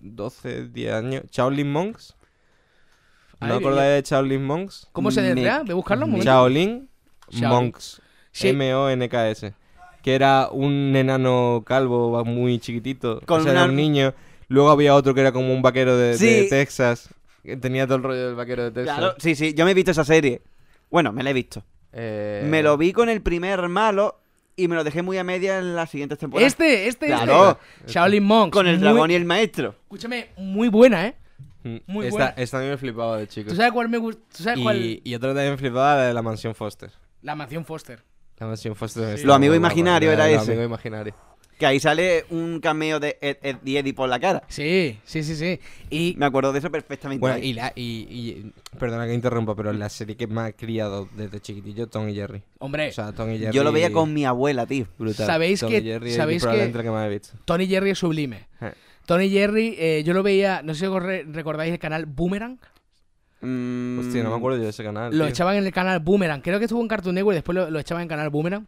Speaker 4: 12, 10 años. Shaolin Monks. ¿No
Speaker 2: Ay,
Speaker 4: acordáis de Shaolin Monks?
Speaker 2: ¿Cómo se
Speaker 3: Me-
Speaker 2: deletrea? ¿De buscarlo un momento?
Speaker 4: Shaolin. Monks.
Speaker 2: Sí.
Speaker 4: M-O-N-K-S. Que era un enano calvo muy chiquitito.
Speaker 3: Con
Speaker 4: o sea, era un niño. Luego había otro que era como un vaquero de. Texas. Que tenía todo el rollo del vaquero de Texas.
Speaker 3: Claro, sí, sí, yo me he visto esa serie. Bueno, me la he visto.
Speaker 4: Eh,
Speaker 3: Me lo vi con el primer malo y me lo dejé muy a media en las siguientes temporadas.
Speaker 2: Este, este,
Speaker 3: Claro.
Speaker 2: este. Shaolin Monks.
Speaker 3: Con el
Speaker 2: Muy-
Speaker 3: dragón y el maestro.
Speaker 2: Escúchame, muy buena, ¿eh?
Speaker 4: mm,
Speaker 2: muy
Speaker 4: esta,
Speaker 2: buena.
Speaker 4: esta a mí me flipaba de chico.
Speaker 2: ¿Tú sabes cuál me gusta?
Speaker 4: Y, y otra también me flipaba la de la mansión Foster.
Speaker 2: La mansión Foster.
Speaker 4: La mansión Foster.
Speaker 2: Sí.
Speaker 3: Lo amigo imaginario era
Speaker 4: lo
Speaker 3: ese.
Speaker 4: amigo imaginario.
Speaker 3: Que ahí sale un cameo de Ed, Ed y Eddie por la cara.
Speaker 2: Sí, sí, sí, sí. Y
Speaker 3: Me acuerdo de eso perfectamente.
Speaker 4: Bueno, y, la, y, y- Perdona que interrumpa, pero la serie que me ha criado desde chiquitillo, Tom y Jerry.
Speaker 2: Hombre,
Speaker 4: O sea, Tom y Jerry...
Speaker 3: Yo lo veía con mi abuela, tío.
Speaker 4: Brutal.
Speaker 2: ¿Sabéis
Speaker 4: Tom
Speaker 2: que-
Speaker 4: y Jerry es
Speaker 2: sabéis
Speaker 4: probablemente
Speaker 2: que-
Speaker 4: que más he visto.
Speaker 2: Tony Jerry es sublime. Tony Jerry, eh, yo lo veía, no sé si recordáis el canal Boomerang.
Speaker 3: Mm,
Speaker 4: Hostia, no me acuerdo yo de ese canal.
Speaker 2: Lo
Speaker 4: tío.
Speaker 2: echaban en el canal Boomerang. Creo que estuvo en Cartoon Network y después lo, lo echaban en canal Boomerang.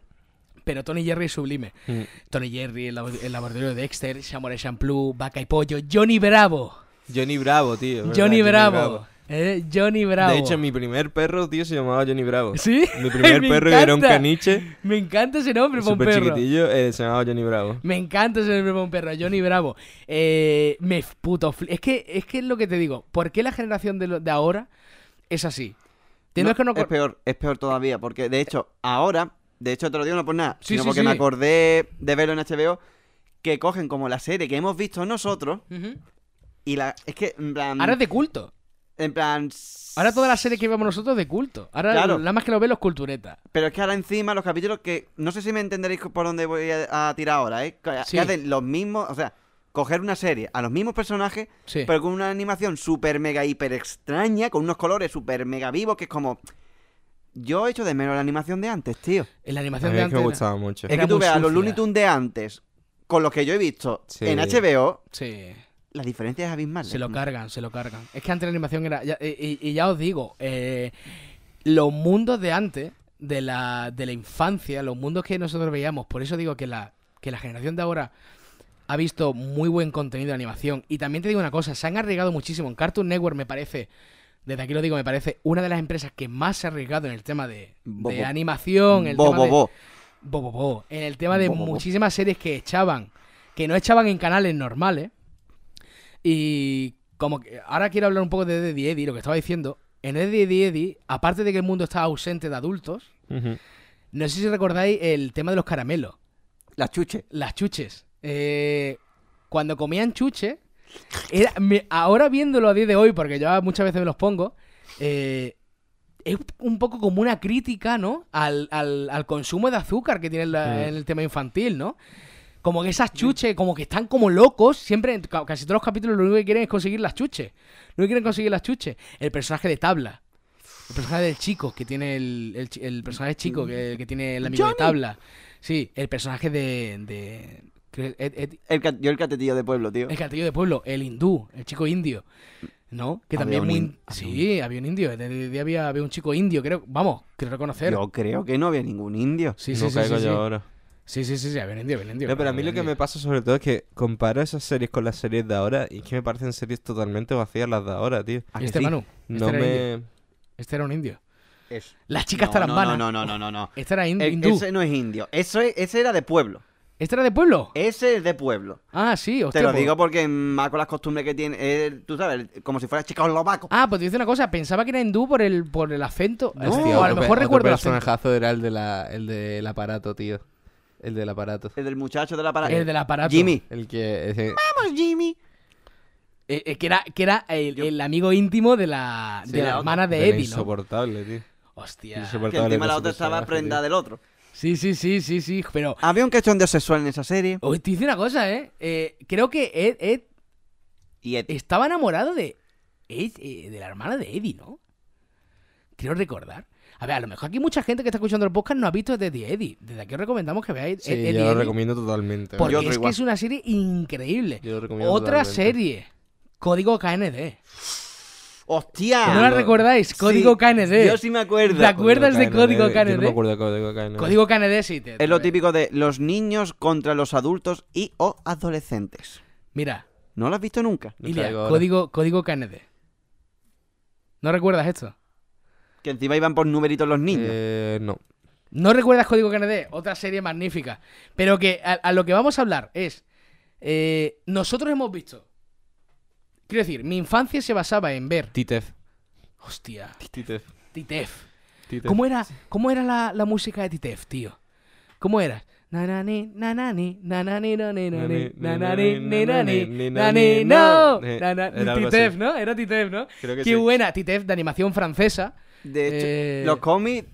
Speaker 2: Pero Tony Jerry es sublime.
Speaker 4: Mm.
Speaker 2: Tony Jerry, el, labo- el laboratorio de Dexter, Samurai Champloo, Vaca y Pollo, Johnny Bravo.
Speaker 4: Johnny Bravo, tío.
Speaker 2: Johnny Bravo. Eh, Johnny Bravo.
Speaker 4: De hecho, mi primer perro, tío, se llamaba Johnny Bravo.
Speaker 2: ¿Sí?
Speaker 4: Mi primer
Speaker 2: Me
Speaker 4: perro era un
Speaker 2: encanta.
Speaker 4: caniche,
Speaker 2: Me encanta ese nombre para un
Speaker 4: súper
Speaker 2: perro.
Speaker 4: chiquitillo, eh, se llamaba Johnny Bravo.
Speaker 2: Me encanta ese nombre para un perro, Johnny Bravo. Eh, me puto fli- Es que, es que es lo que te digo. ¿Por qué la generación de, lo- de ahora es así? Tienes
Speaker 3: No,
Speaker 2: que no
Speaker 3: es peor, es peor todavía, porque de hecho, ahora, de hecho te lo digo no por nada,
Speaker 2: Sí,
Speaker 3: sino
Speaker 2: sí,
Speaker 3: porque
Speaker 2: sí.
Speaker 3: me acordé de verlo en HBO, que cogen como la serie que hemos visto nosotros, y la. Es que, en plan.
Speaker 2: Ahora es de culto.
Speaker 3: En plan.
Speaker 2: Ahora toda la serie que vemos nosotros es de culto. Ahora
Speaker 3: Claro.
Speaker 2: nada más que lo ven los culturetas.
Speaker 3: Pero es que ahora encima los capítulos que. No sé si me entenderéis por dónde voy a, a tirar ahora, ¿eh? Que,
Speaker 2: Sí.
Speaker 3: que hacen los mismos. O sea, coger una serie a los mismos personajes,
Speaker 2: Sí.
Speaker 3: pero con una animación súper mega hiper extraña, con unos colores súper mega vivos, que es como. Yo echo de menos la animación de antes, tío.
Speaker 2: En la
Speaker 4: A
Speaker 2: animación
Speaker 4: mí
Speaker 2: de
Speaker 4: es que
Speaker 2: antes.
Speaker 4: me gustaba mucho.
Speaker 3: Es que tú veas los. Looney Tunes de antes, con los que yo he visto
Speaker 4: Sí.
Speaker 3: en HBO,
Speaker 2: Sí.
Speaker 3: La diferencia es abismal.
Speaker 2: Se lo cargan, se lo cargan. Es que antes la animación era. ya- y, ya os digo, eh, los mundos de antes, de la, de la infancia, los mundos que nosotros veíamos, por eso digo que la, que la generación de ahora ha visto muy buen contenido de animación. Y también te digo una cosa, se han arriesgado muchísimo. En Cartoon Network me parece, desde aquí lo digo, me parece una de las empresas que más se ha arriesgado en el tema de,
Speaker 3: Bo-
Speaker 2: de
Speaker 3: bo-
Speaker 2: animación, el
Speaker 3: Bo,
Speaker 2: tema
Speaker 3: bo,
Speaker 2: de,
Speaker 3: bo.
Speaker 2: Bo, bo, bo. En el tema de muchísimas series que echaban, que no echaban en canales normales. Y como que ahora quiero hablar un poco de Eddie Eddie, lo que estaba diciendo. En Eddie Eddie aparte de que el mundo estaba ausente de adultos, no sé si recordáis el tema de los caramelos,
Speaker 3: Las chuches.
Speaker 2: las chuches. Eh, cuando comían chuche, era, me- ahora viéndolo a día de hoy, porque yo muchas veces me los pongo, eh, es un poco como una crítica, ¿no? Al, al- al consumo de azúcar que tiene la- en el tema infantil, ¿no? Como que esas chuches, como que están como locos, siempre, casi todos los capítulos lo único que quieren es conseguir las chuches. Lo único que quieren conseguir las chuches. El personaje de tabla. El personaje del chico, que tiene el, el, el personaje chico que, que tiene el amigo de tabla. Sí, el personaje de... de creo- Ed- Ed-
Speaker 3: El, ca- yo el catetillo de pueblo, tío.
Speaker 2: el catillo de pueblo, el hindú, el chico indio. ¿No? Que
Speaker 3: Había
Speaker 2: también muy...
Speaker 3: in-
Speaker 2: Sí, había un indio. de- de- de- había, había un chico indio, creo. Vamos, quiero reconocer.
Speaker 3: Yo creo que no había ningún indio.
Speaker 2: Sí,
Speaker 4: no
Speaker 2: sí, sí,
Speaker 4: caigo
Speaker 2: sí,
Speaker 4: yo
Speaker 2: sí.
Speaker 4: ahora.
Speaker 2: Sí, sí, sí, sí, había un indio.
Speaker 4: No, pero a mí lo que me pasa sobre todo es que comparo esas series con las series de ahora y es que me parecen series totalmente vacías las de ahora, tío.
Speaker 3: ¿A
Speaker 2: ¿Y
Speaker 3: que
Speaker 2: este
Speaker 3: sí?
Speaker 2: Manu? Este
Speaker 4: No
Speaker 2: indio.
Speaker 4: me...
Speaker 2: Este era un indio.
Speaker 3: Es-
Speaker 2: Las chicas
Speaker 3: no,
Speaker 2: tarambanas.
Speaker 3: No, no, no, no, no, no.
Speaker 2: Este era in-
Speaker 3: El-
Speaker 2: hindú.
Speaker 3: ese no es indio. Eso es- ese era de pueblo.
Speaker 2: ¿Este era de pueblo?
Speaker 3: Ese es de pueblo.
Speaker 2: Ah, sí, hostia.
Speaker 3: Te lo
Speaker 2: pues-
Speaker 3: digo porque más con las costumbres que tiene. eh, tú sabes, como si fuera checoslovaco.
Speaker 2: Ah, pues te dice una cosa. Pensaba que era hindú por el, por el acento.
Speaker 3: No.
Speaker 2: o a lo
Speaker 4: otro
Speaker 2: mejor
Speaker 4: pe-
Speaker 2: recuerdo el
Speaker 4: Otro
Speaker 2: acento.
Speaker 4: personajazo era el, de la, el del aparato, tío. El del aparato.
Speaker 3: El del muchacho de la parada.
Speaker 2: El del aparato.
Speaker 3: Jimmy.
Speaker 4: El que... ese-
Speaker 3: Vamos, Jimmy.
Speaker 2: Eh, eh, que era, que era el,
Speaker 3: Yo-
Speaker 2: el amigo íntimo de la,
Speaker 3: Sí,
Speaker 2: de la
Speaker 3: la
Speaker 2: hermana de
Speaker 4: era
Speaker 2: Eddie, ¿no?
Speaker 4: insoportable, tío.
Speaker 2: Hostia.
Speaker 3: Que
Speaker 4: Insoportable
Speaker 3: encima la
Speaker 4: ese
Speaker 3: otra estaba
Speaker 4: personaje,
Speaker 3: prenda
Speaker 4: tío.
Speaker 3: del otro.
Speaker 2: Sí, sí, sí, sí, sí. Pero.
Speaker 3: Había un cachondeo sexual en esa serie.
Speaker 2: Hoy te dice una cosa, ¿eh? Eh, creo que Ed, Ed
Speaker 3: Y Ed-
Speaker 2: estaba enamorado de. Ed, eh, de la hermana de Eddie, ¿no? Quiero recordar. A ver, a lo mejor aquí mucha gente que está escuchando el podcast no ha visto Eddie Eddie. Desde aquí os recomendamos que veáis
Speaker 4: Sí,
Speaker 2: Ed- Eddie
Speaker 4: yo lo
Speaker 2: Eddie,
Speaker 4: recomiendo totalmente.
Speaker 2: Porque
Speaker 3: Yo
Speaker 2: es que es una serie increíble.
Speaker 4: Yo lo recomiendo
Speaker 2: Otra
Speaker 4: totalmente.
Speaker 2: serie. Código KND.
Speaker 3: ¡Hostia!
Speaker 2: ¿No la recordáis? Código
Speaker 3: Sí,
Speaker 2: KND.
Speaker 3: Yo sí me acuerdo.
Speaker 2: ¿Te acuerdas de Código
Speaker 4: Yo no me
Speaker 2: KND?
Speaker 4: acuerdo de Código KND.
Speaker 2: Código KND sí. Te,
Speaker 3: Es lo típico de los niños contra los adultos y o adolescentes.
Speaker 2: Mira,
Speaker 3: ¿No lo has visto nunca?
Speaker 4: No
Speaker 2: Ilia, código, código KND. ¿No recuerdas esto?
Speaker 3: Que encima iban por numeritos los niños.
Speaker 4: Eh, no.
Speaker 2: ¿No recuerdas Código KND? Otra serie magnífica. Pero que a, a lo que vamos a hablar es. eh, nosotros hemos visto. Quiero decir, mi infancia se basaba en ver.
Speaker 4: Titef.
Speaker 2: Hostia,
Speaker 4: Titef.
Speaker 2: Titef.
Speaker 4: Titef.
Speaker 2: ¿Cómo era, cómo era la, la música de Titef, tío? ¿Cómo era? Nanani, nanani, nanani, nanani, nanani, nanani, nanani, nanani, no. Titef. ¿no? Era Titef, ¿no?
Speaker 4: Creo que
Speaker 2: Qué
Speaker 4: sí.
Speaker 2: buena, Titef de animación francesa.
Speaker 3: De hecho,
Speaker 2: eh,
Speaker 3: los cómics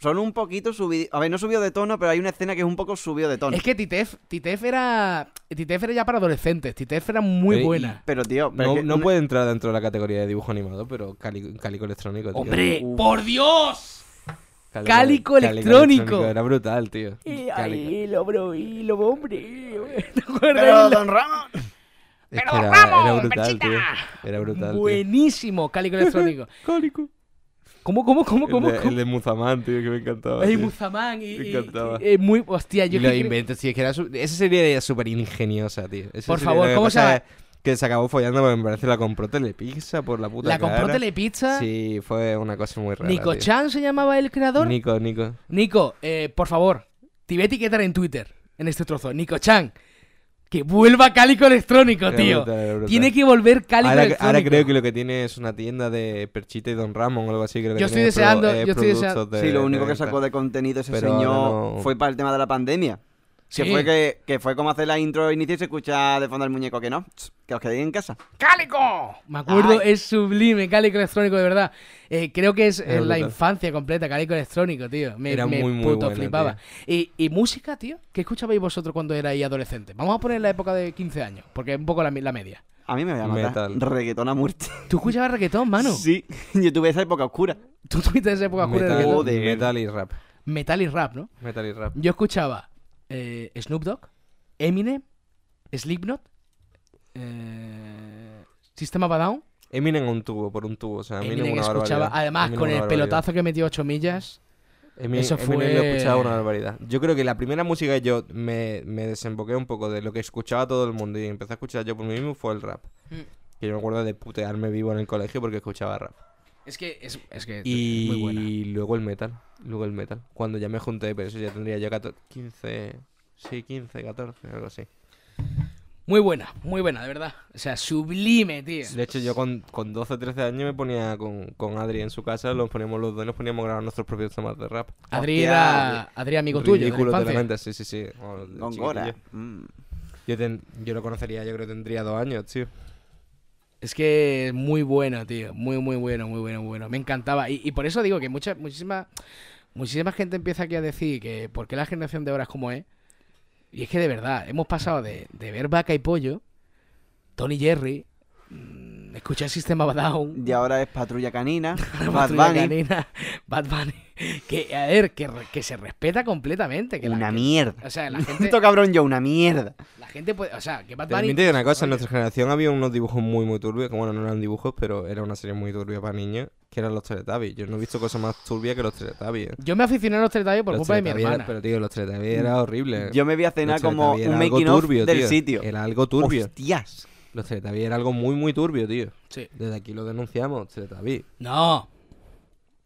Speaker 3: son un poquito subidos. A ver, no subido de tono, pero hay una escena que es un poco subido de tono.
Speaker 2: Es que Titef, Titef era. Titef era ya para adolescentes. Titef era muy
Speaker 4: Pero
Speaker 2: buena.
Speaker 3: Pero, tío, pero
Speaker 4: No,
Speaker 3: es que
Speaker 4: no
Speaker 3: una-
Speaker 4: puede entrar dentro de la categoría de dibujo animado, pero cálico, cálico electrónico, tío.
Speaker 2: ¡Hombre!
Speaker 3: Uf.
Speaker 2: ¡Por Dios!
Speaker 4: Cálico,
Speaker 2: cálico electrónico.
Speaker 4: Era brutal, tío.
Speaker 2: Y
Speaker 4: Cálico.
Speaker 2: ahí lo bro, y lo hombre. ¿Te
Speaker 3: Pero, don Ramón.
Speaker 4: Es
Speaker 2: Pero
Speaker 4: era,
Speaker 2: vamos,
Speaker 4: era brutal, tío. Era brutal, tío.
Speaker 2: Buenísimo, cálico electrónico.
Speaker 4: Cálico.
Speaker 2: ¿Cómo, cómo, cómo,
Speaker 4: El
Speaker 2: cómo?
Speaker 4: de,
Speaker 2: cómo?
Speaker 4: el de Muzamán, tío, que me encantaba. Tío.
Speaker 2: Muzamán y,
Speaker 4: Me
Speaker 2: y-
Speaker 4: encantaba.
Speaker 2: y- eh, muy hostia, yo
Speaker 4: y los
Speaker 2: que-
Speaker 4: inventos, tío, que era su- esa serie súper ingeniosa, tío. Esa
Speaker 2: Por favor,
Speaker 4: lo
Speaker 2: ¿cómo se llama?
Speaker 4: Que se acabó follando porque me parece la compró Telepizza por la puta
Speaker 2: La compró
Speaker 4: cara.
Speaker 2: Telepizza.
Speaker 4: Sí, fue una cosa muy rara.
Speaker 2: Nico
Speaker 4: tío.
Speaker 2: Chan se llamaba el creador.
Speaker 4: Nico, Nico.
Speaker 2: Nico, eh, por favor, te voy a etiquetar en Twitter, en este trozo. Nico Chan, que vuelva Cálico Electrónico,
Speaker 4: Era
Speaker 2: tío.
Speaker 4: brutal, era brutal.
Speaker 2: Tiene que volver Cálico
Speaker 4: Ahora,
Speaker 2: Electrónico.
Speaker 4: ahora creo que lo que tiene es una tienda de Perchita y Don Ramón o algo así. Creo que
Speaker 2: Yo estoy
Speaker 4: tiene
Speaker 2: deseando-
Speaker 4: eh,
Speaker 2: yo estoy
Speaker 4: productos
Speaker 2: deseando-
Speaker 4: de-
Speaker 3: Sí, lo único
Speaker 4: de
Speaker 3: que
Speaker 4: venta.
Speaker 3: sacó de contenido ese
Speaker 4: Pero ahora
Speaker 3: señor
Speaker 4: no-
Speaker 3: fue para el tema de la pandemia. Que
Speaker 2: Sí.
Speaker 3: fue que, que fue como hacer la intro inicio y se escucha de fondo el muñeco que no. Que os quedéis en casa.
Speaker 2: ¡Cálico! Me acuerdo,
Speaker 3: Ay.
Speaker 2: es sublime, Cálico Electrónico, de verdad. Eh, creo que es eh, la
Speaker 4: brutal.
Speaker 2: infancia completa, Cálico Electrónico, tío. Me,
Speaker 4: Era
Speaker 2: me
Speaker 4: muy, muy
Speaker 2: puto
Speaker 4: bueno,
Speaker 2: flipaba. Y, y música, tío, ¿qué escuchabais vosotros cuando erais adolescentes? Vamos a poner la época de 15 años, porque es un poco la, la media.
Speaker 3: A mí me voy a matar.
Speaker 4: Metal.
Speaker 3: Reggaetón a muerte.
Speaker 2: ¿Tú escuchabas reggaetón, mano?
Speaker 3: Sí, yo tuve esa época oscura.
Speaker 2: ¿Tú tuviste esa época oscura de reggaetón?
Speaker 4: Metal y rap.
Speaker 2: Metal y rap, ¿no?
Speaker 4: Metal y rap.
Speaker 2: Yo escuchaba eh, Snoop Dogg, Eminem, Slipknot, eh, System of a Down.
Speaker 4: Eminem un tubo, por un tubo. O sea, Eminem,
Speaker 2: Eminem
Speaker 4: una
Speaker 2: escuchaba, además
Speaker 4: Eminem
Speaker 2: con el
Speaker 4: barbaridad.
Speaker 2: pelotazo que metió 8 millas.
Speaker 4: Eminem,
Speaker 2: Eso
Speaker 4: Eminem
Speaker 2: fue-
Speaker 4: lo escuchaba una barbaridad. Yo creo que la primera música que yo me, me desemboqué un poco de lo que escuchaba todo el mundo y empecé a escuchar yo por mí mismo fue el rap.
Speaker 2: Mm.
Speaker 4: Que yo me acuerdo de putearme vivo en el colegio porque escuchaba rap.
Speaker 2: Es que es, es que
Speaker 4: Y
Speaker 2: muy buena.
Speaker 4: luego el metal. Luego el metal. Cuando ya me junté, pero eso ya tendría yo 14, 15. Sí, 15, 14, algo así.
Speaker 2: Muy buena, muy buena, de verdad. O sea, sublime, tío.
Speaker 4: De hecho, yo con, con 12, 13 años me ponía con, con Adri en su casa, nos poníamos los dos y nos poníamos a grabar nuestros propios temas de rap.
Speaker 2: Adri era, Adri amigo tuyo,
Speaker 4: Ridículo de la mente, sí, sí, sí. Bueno,
Speaker 3: Gongora. Mm.
Speaker 4: Yo, ten- yo lo conocería, yo creo que tendría dos años, tío.
Speaker 2: Es que es muy bueno, tío. Muy, muy bueno, muy bueno, muy bueno. Me encantaba. Y, y por eso digo que mucha, muchísima, muchísima gente empieza aquí a decir que por qué la generación de ahora es como es. Y es que de verdad, hemos pasado de, de ver vaca y pollo, Tony Jerry, escuchar Sistema Down,
Speaker 3: Y ahora es Patrulla Canina, Bad
Speaker 2: Patrulla
Speaker 3: Bunny.
Speaker 2: Canina, Bad Bunny. Que, a ver, que, que se respeta completamente. Que
Speaker 3: Una mierda.
Speaker 2: O sea, la gente,
Speaker 3: cabrón yo, una mierda.
Speaker 2: la gente puede. O sea, que Bad Bunny.
Speaker 4: te digo una cosa, en nuestra generación había unos dibujos muy, muy turbios, que bueno, no eran dibujos, pero era una serie muy turbia para niños, que eran los Teletubbies. Yo no he visto cosas más turbias que los Teletubbies.
Speaker 2: Yo me aficioné a los Teletubbies por
Speaker 4: Los
Speaker 2: culpa de mi
Speaker 4: era-
Speaker 2: hermana.
Speaker 4: Pero tío, los Teletubbies era horrible.
Speaker 3: Yo me vi a cenar como un making of
Speaker 4: turbio,
Speaker 3: del
Speaker 4: tío.
Speaker 3: sitio.
Speaker 4: Era algo turbio.
Speaker 3: Hostias.
Speaker 4: Los Teletubbies era algo muy, muy turbio, tío.
Speaker 2: Sí.
Speaker 4: Desde aquí lo denunciamos, Teletubbies.
Speaker 2: No,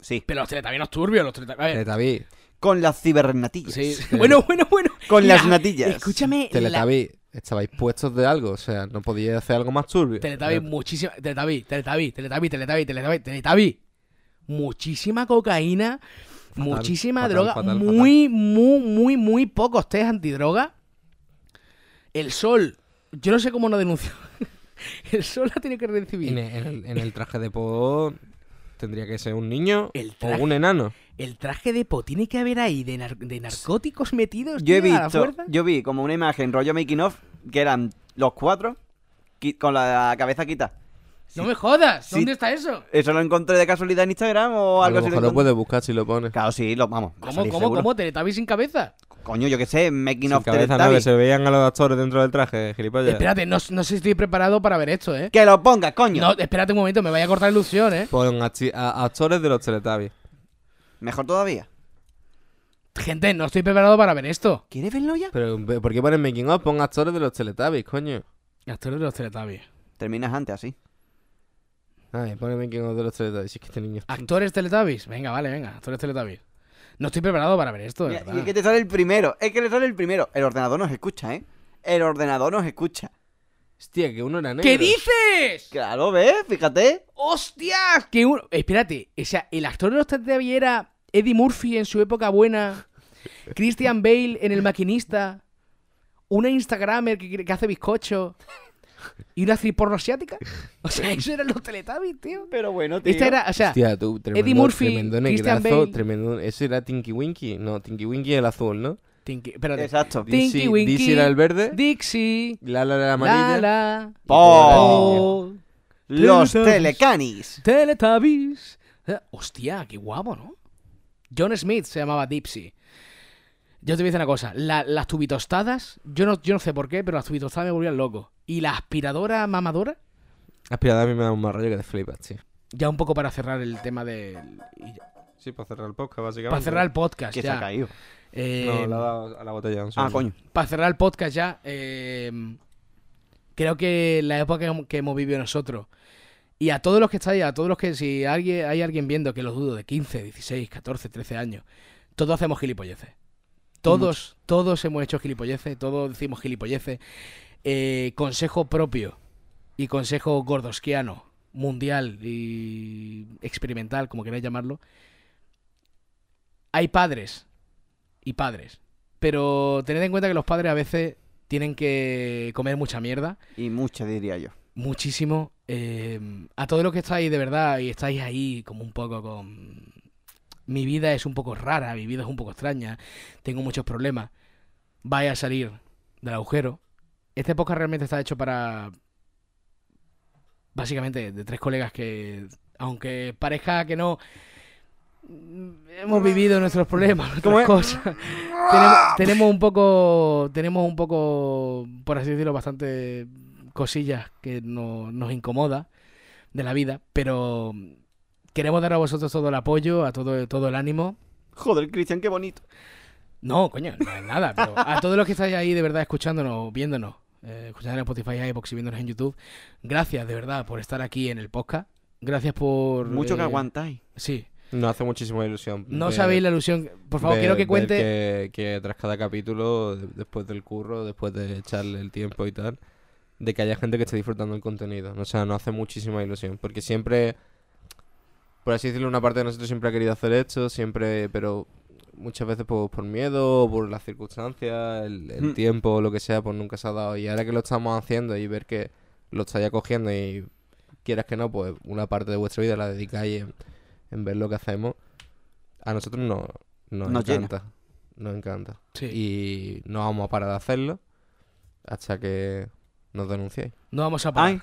Speaker 3: Sí.
Speaker 2: pero los Teletubbies no es turbio. Los ver,
Speaker 4: Teletubbies.
Speaker 3: Con las cibernatillas.
Speaker 2: Sí. Bueno, bueno, bueno.
Speaker 3: Con las natillas.
Speaker 2: Escúchame. la-
Speaker 4: Teletubbies. Estabais puestos de algo, o sea, no podíais hacer algo más turbio.
Speaker 2: Teletubbies, muchísima. Teletubbies, Teletubbies, Teletubbies, Teletubbies, Teletubbies, Teletubbies. Muchísima cocaína. muchísima
Speaker 4: fatal,
Speaker 2: droga.
Speaker 4: fatal,
Speaker 2: muy, muy, muy, muy pocos test antidroga. El sol. Yo no sé cómo no denunció. El sol la tiene que recibir.
Speaker 4: En el, en el- en el traje de Po tendría que ser un niño
Speaker 2: El
Speaker 4: o un enano.
Speaker 2: El traje de po tiene que haber ahí de, nar- de narcóticos metidos.
Speaker 3: Yo he
Speaker 2: tío, a la
Speaker 3: visto, yo vi como una imagen rollo making of que eran los cuatro con la cabeza quita.
Speaker 2: No me jodas.
Speaker 3: Sí.
Speaker 2: ¿Dónde está eso?
Speaker 3: ¿Eso lo encontré de casualidad en Instagram o
Speaker 4: A
Speaker 3: algo
Speaker 4: lo
Speaker 3: así?
Speaker 4: lo
Speaker 3: encontré?
Speaker 4: puedes buscar si lo pones.
Speaker 3: Claro, sí, lo vamos.
Speaker 2: ¿Cómo, cómo,
Speaker 3: seguro.
Speaker 2: cómo? ¿Teletubbies sin cabeza?
Speaker 3: Coño, yo qué sé, making
Speaker 4: Sin
Speaker 3: of
Speaker 4: cabeza no, que se veían a los actores dentro del traje, gilipollas.
Speaker 2: Espérate, no, no sé si estoy preparado para ver esto, ¿eh?
Speaker 3: Que lo pongas, coño.
Speaker 2: No, espérate un momento, me vaya a cortar ilusión, ¿eh?
Speaker 4: Pon actores de los Teletubbies.
Speaker 3: Mejor todavía.
Speaker 2: Gente, no estoy preparado para ver esto.
Speaker 3: ¿Quieres verlo ya?
Speaker 4: Pero, ¿por qué pones making of? Pon actores de los Teletubbies, coño.
Speaker 2: Actores de los Teletubbies.
Speaker 3: Terminas antes así.
Speaker 4: Ay, pone making of de los Teletubbies. Si es que este niño.
Speaker 2: ¿Actores Teletubbies? Venga, vale, venga, actores Teletubbies. No estoy preparado para ver esto, de
Speaker 3: Mira,
Speaker 2: verdad.
Speaker 3: y es que te sale el primero. Es que le sale el primero. El ordenador nos escucha, ¿eh? El ordenador nos escucha.
Speaker 4: Hostia, que uno era negro.
Speaker 2: ¿Qué dices?
Speaker 3: Claro, ¿ves? Fíjate.
Speaker 2: ¡Hostias! Que uno... Espérate, o sea, el actor de los Teletubbies era Eddie Murphy en su época buena, Christian Bale en El Maquinista, una Instagramer que, que hace bizcocho y una actriz porno asiática. O sea, eso eran los Teletubbies, tío.
Speaker 3: Pero bueno, tío.
Speaker 2: Esta era, o sea,
Speaker 4: Hostia, tú, tremendo,
Speaker 2: Eddie Murphy,
Speaker 4: tremendo
Speaker 2: Christian
Speaker 4: negrazo,
Speaker 2: Bale.
Speaker 4: tremendo... ¿Eso era Tinky Winky? No, Tinky Winky el azul, ¿no?
Speaker 2: Tinky- espérate.
Speaker 3: Exacto.
Speaker 2: Tinky
Speaker 4: Dizzy-
Speaker 2: Winky,
Speaker 4: Dizzy era el verde,
Speaker 2: Dixie,
Speaker 4: Lala era la amarilla.
Speaker 2: Lala,
Speaker 3: ¡Po!
Speaker 2: oh,
Speaker 3: Los
Speaker 2: Teletubbies.
Speaker 3: Telecanis.
Speaker 2: Teletubbies. Eh, Hostia, qué guapo, ¿no? John Smith se llamaba Dipsy. Yo te voy a decir una cosa. la- las tubitostadas, yo no, yo no sé por qué, pero las tubitostadas me volvían loco. Y la aspiradora mamadora,
Speaker 4: Aspirador a mí me da un más rollo que de flipas, tío.
Speaker 2: ya un poco para cerrar el tema de... y ya-
Speaker 4: Sí, para cerrar el podcast, básicamente.
Speaker 2: Para cerrar el podcast
Speaker 3: Que se ha
Speaker 2: ya.
Speaker 3: caído.
Speaker 2: Eh,
Speaker 4: No, le ha dado a la botella. un
Speaker 3: Ah,
Speaker 4: segundo.
Speaker 3: coño.
Speaker 2: Para cerrar el podcast ya. eh, Creo que la época que- que hemos vivido nosotros, y a todos los que estáis, a todos los que, si alguien, hay alguien viendo, que lo dudo, de 15, 16, 14, 13 años, todos hacemos gilipolleces. Todos, todos hemos hecho gilipolleces, todos decimos gilipolleces. Eh, consejo propio y consejo gordosquiano, mundial y experimental, como queráis llamarlo. Hay padres y padres, pero tened en cuenta que los padres a veces tienen que comer mucha mierda
Speaker 3: Y mucho, diría yo.
Speaker 2: muchísimo. eh, a todos los que estáis de verdad y estáis ahí como un poco con... Mi vida es un poco rara, mi vida es un poco extraña, tengo muchos problemas. Vaya a salir del agujero. Este podcast realmente está hecho para... Básicamente de tres colegas que, aunque parezca que no, mm, hemos vivido nuestros problemas,
Speaker 3: ¿Cómo
Speaker 2: nuestras
Speaker 3: es?
Speaker 2: cosas. tenemos, tenemos un poco, tenemos un poco, por así decirlo, bastante cosillas que no- nos incomoda de la vida, pero queremos dar a vosotros todo el apoyo, a todo, todo el ánimo.
Speaker 3: Joder, Cristian, qué bonito.
Speaker 2: No, coño, no es nada, pero a todos los que estáis ahí de verdad escuchándonos, viéndonos, eh, escuchándonos en Spotify, iVoox y viéndonos en YouTube, gracias de verdad por estar aquí en el podcast. Gracias por...
Speaker 3: Mucho que
Speaker 2: eh,
Speaker 3: aguantáis.
Speaker 2: Sí.
Speaker 4: Nos hace muchísima ilusión.
Speaker 2: No
Speaker 4: ver-
Speaker 2: sabéis la ilusión. Por favor,
Speaker 4: ver-
Speaker 2: quiero que cuente...
Speaker 4: Que, que tras cada capítulo, de- después del curro, después de echarle el tiempo y tal, de que haya gente que esté disfrutando el contenido. O sea, nos hace muchísima ilusión. Porque siempre, por así decirlo, una parte de nosotros siempre ha querido hacer esto, siempre, pero muchas veces por, por miedo, por las circunstancias, el, el
Speaker 3: Mm.
Speaker 4: tiempo, lo que sea, pues nunca se ha dado. Y ahora que lo estamos haciendo y ver que lo estáis acogiendo y quieras que no, pues una parte de vuestra vida la dedicáis en, en ver lo que hacemos, a nosotros no, nos
Speaker 3: Nos llena.
Speaker 4: encanta. Nos encanta.
Speaker 2: Sí.
Speaker 4: Y no vamos a parar de hacerlo hasta que nos denunciéis.
Speaker 2: No vamos a parar.
Speaker 3: Ay,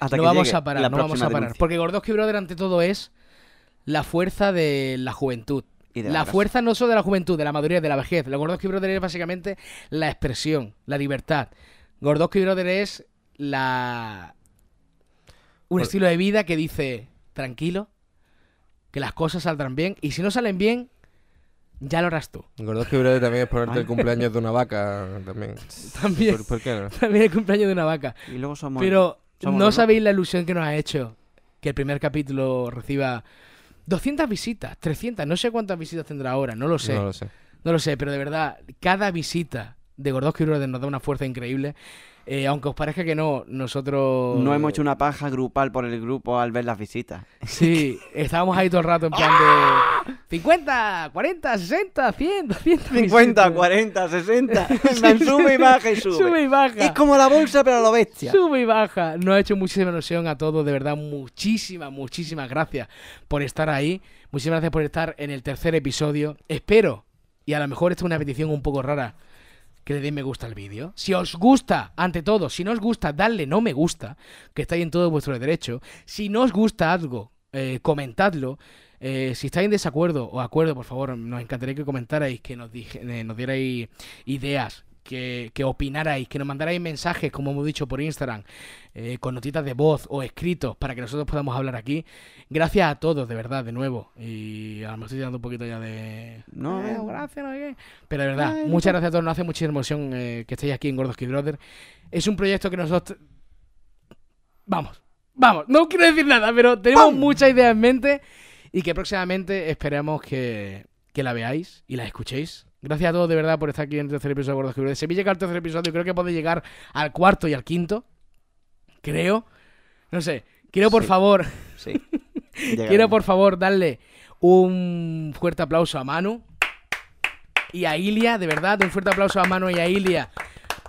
Speaker 3: hasta
Speaker 2: no
Speaker 3: que
Speaker 2: vamos a parar, no vamos a parar.
Speaker 3: denuncia.
Speaker 2: Porque Gordoski Brother ante todo es la fuerza de la juventud.
Speaker 3: Y de
Speaker 2: La fuerza no solo de la juventud, de la madurez, de la vejez. La Gordoski Brother es básicamente la expresión, la libertad. Gordoski Brother es la... Un estilo de vida que dice, tranquilo, que las cosas saldrán bien. Y si no salen bien, ya lo harás tú.
Speaker 4: Gordoski Brother también es ponerte el cumpleaños de una vaca también.
Speaker 2: También,
Speaker 4: ¿Por, por qué no?
Speaker 2: también el cumpleaños de una vaca.
Speaker 3: Y luego somos.
Speaker 2: Pero
Speaker 3: somos
Speaker 2: no sabéis la ilusión que nos ha hecho que el primer capítulo reciba 200 visitas, 300, no sé cuántas visitas tendrá ahora, no lo sé.
Speaker 4: No
Speaker 2: No,
Speaker 4: lo sé.
Speaker 2: lo sé, pero de verdad, cada visita de Gordoski Brother nos da una fuerza increíble. Eh, aunque os parezca que no, nosotros...
Speaker 3: No hemos hecho una paja grupal por el grupo al ver las visitas.
Speaker 2: Sí, estábamos ahí todo el rato en plan de 50, 40, 60, 100, 200
Speaker 3: 50,
Speaker 2: visitas.
Speaker 3: 40, 60. En plan, sube y baja y sube.
Speaker 2: Sube y baja.
Speaker 3: Es como la bolsa, pero a lo bestia.
Speaker 2: Sube y baja. Nos ha hecho muchísima ilusión a todos, de verdad, muchísimas, muchísimas gracias por estar ahí. Muchísimas gracias por estar en el tercer episodio. Espero, y a lo mejor esta es una petición un poco rara, que le deis me gusta al vídeo. Si os gusta, ante todo, si no os gusta, dadle no me gusta, que estáis en todo vuestro derecho. Si no os gusta algo, eh, comentadlo. Eh, si estáis en desacuerdo o acuerdo, por favor, nos encantaría que comentarais, que nos, dije- eh, nos dierais ideas, que, que opinarais, que nos mandarais mensajes, como hemos dicho por Instagram, eh, con notitas de voz o escritos para que nosotros podamos hablar aquí. Gracias a todos, de verdad, de nuevo. Y ahora me estoy dando un poquito ya de.
Speaker 3: No,
Speaker 2: Eh,
Speaker 3: no.
Speaker 2: gracias, no qué. Pero de verdad,
Speaker 3: Ay,
Speaker 2: muchas gracias a todos. Nos hace muchísima emoción eh, que estéis aquí en Gordos Kid Brother. Es un proyecto que nosotros. Vamos, vamos, no quiero decir nada, pero tenemos muchas ideas en mente y que próximamente esperamos que, que la veáis y la escuchéis. Gracias a todos de verdad por estar aquí en el tercer episodio de Gordos Brother. Si habéis llegado al tercer episodio, creo que podéis llegar al cuarto y al quinto. Creo. No sé. Quiero por
Speaker 3: Sí.
Speaker 2: favor
Speaker 3: Sí.
Speaker 2: Quiero por favor darle un fuerte aplauso a Manu y a Ilia, de verdad, un fuerte aplauso a Manu y a Ilia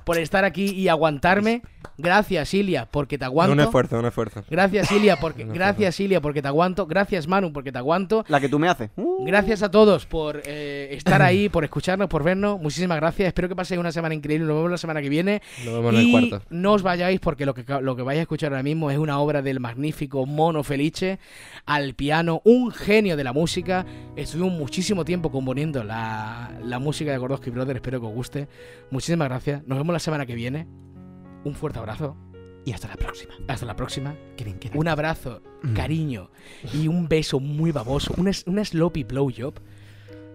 Speaker 2: por estar aquí y aguantarme. Gracias Ilia porque te aguanto.
Speaker 4: Un esfuerzo, un esfuerzo.
Speaker 2: Gracias Ilia porque gracias Ilia porque te aguanto. Gracias Manu porque te aguanto.
Speaker 3: La que tú me haces. Uh.
Speaker 2: Gracias a todos por eh, estar ahí, por escucharnos, por vernos. Muchísimas gracias. Espero que paséis una semana increíble. Nos vemos la semana que viene.
Speaker 4: Nos vemos en el
Speaker 2: Y
Speaker 4: cuarto.
Speaker 2: no os vayáis porque lo que, lo que vais a escuchar ahora mismo es una obra del magnífico Mono Felice al piano, un genio de la música. Estuvimos muchísimo tiempo componiendo la, la música de Gordoski Brothers, espero que os guste. Muchísimas gracias, nos vemos la semana que viene. Un fuerte abrazo,
Speaker 3: Y hasta la próxima.
Speaker 2: hasta la próxima.
Speaker 3: Que bien queda.
Speaker 2: Un abrazo, cariño y un beso muy baboso, una, una sloppy blowjob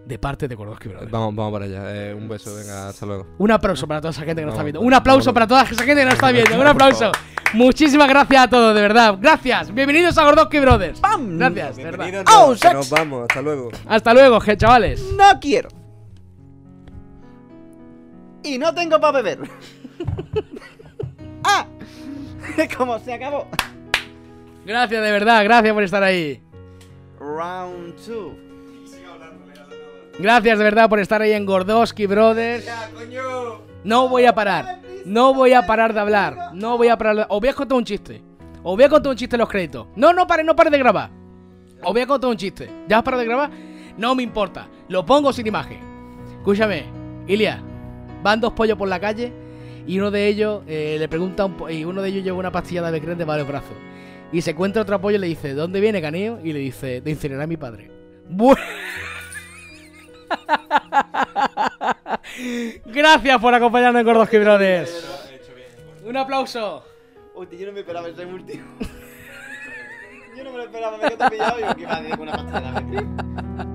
Speaker 2: de parte de Gordoski Brothers.
Speaker 4: Vamos, vamos para allá. Eh, un beso, venga, hasta luego.
Speaker 2: Un aplauso para toda esa gente que nos está viendo. Un aplauso para toda esa gente que nos está viendo. Un aplauso. Muchísimas gracias a todos, de verdad. Gracias. Bienvenidos a Gordoski Brothers.
Speaker 3: ¡Pam!
Speaker 2: Gracias, de verdad.
Speaker 3: ¡Oh,
Speaker 4: no, que
Speaker 3: sex!
Speaker 4: nos vamos, hasta luego.
Speaker 2: Hasta luego, je- chavales.
Speaker 3: No quiero. Y no tengo para beber. ¡Ah! Como se acabó.
Speaker 2: Gracias, de verdad. Gracias por estar ahí.
Speaker 3: Round 2.
Speaker 2: Gracias de verdad por estar ahí en Gordoski Brothers. No voy a parar. No voy a parar de hablar. No voy a parar. de- Os voy a contar un chiste. Os voy a contar un chiste en los créditos. No, no pare, no pare de grabar. Os voy a contar un chiste. ¿Ya has parado de grabar? No me importa. Lo pongo sin imagen. Escúchame, Ilia. Van dos pollos por la calle y uno de ellos eh, le pregunta un po- y uno de ellos lleva una pastilla de Avecren de varios brazos. Y se encuentra otro pollo y le dice, ¿dónde viene Caneo? Y le dice, de incinerar a mi padre. Gracias por acompañarnos en Gordos Brothers. Un aplauso.
Speaker 3: Hostia, yo no me esperaba ese último. yo no me lo esperaba, me he pillado y que decir una pastilla de Avecrin.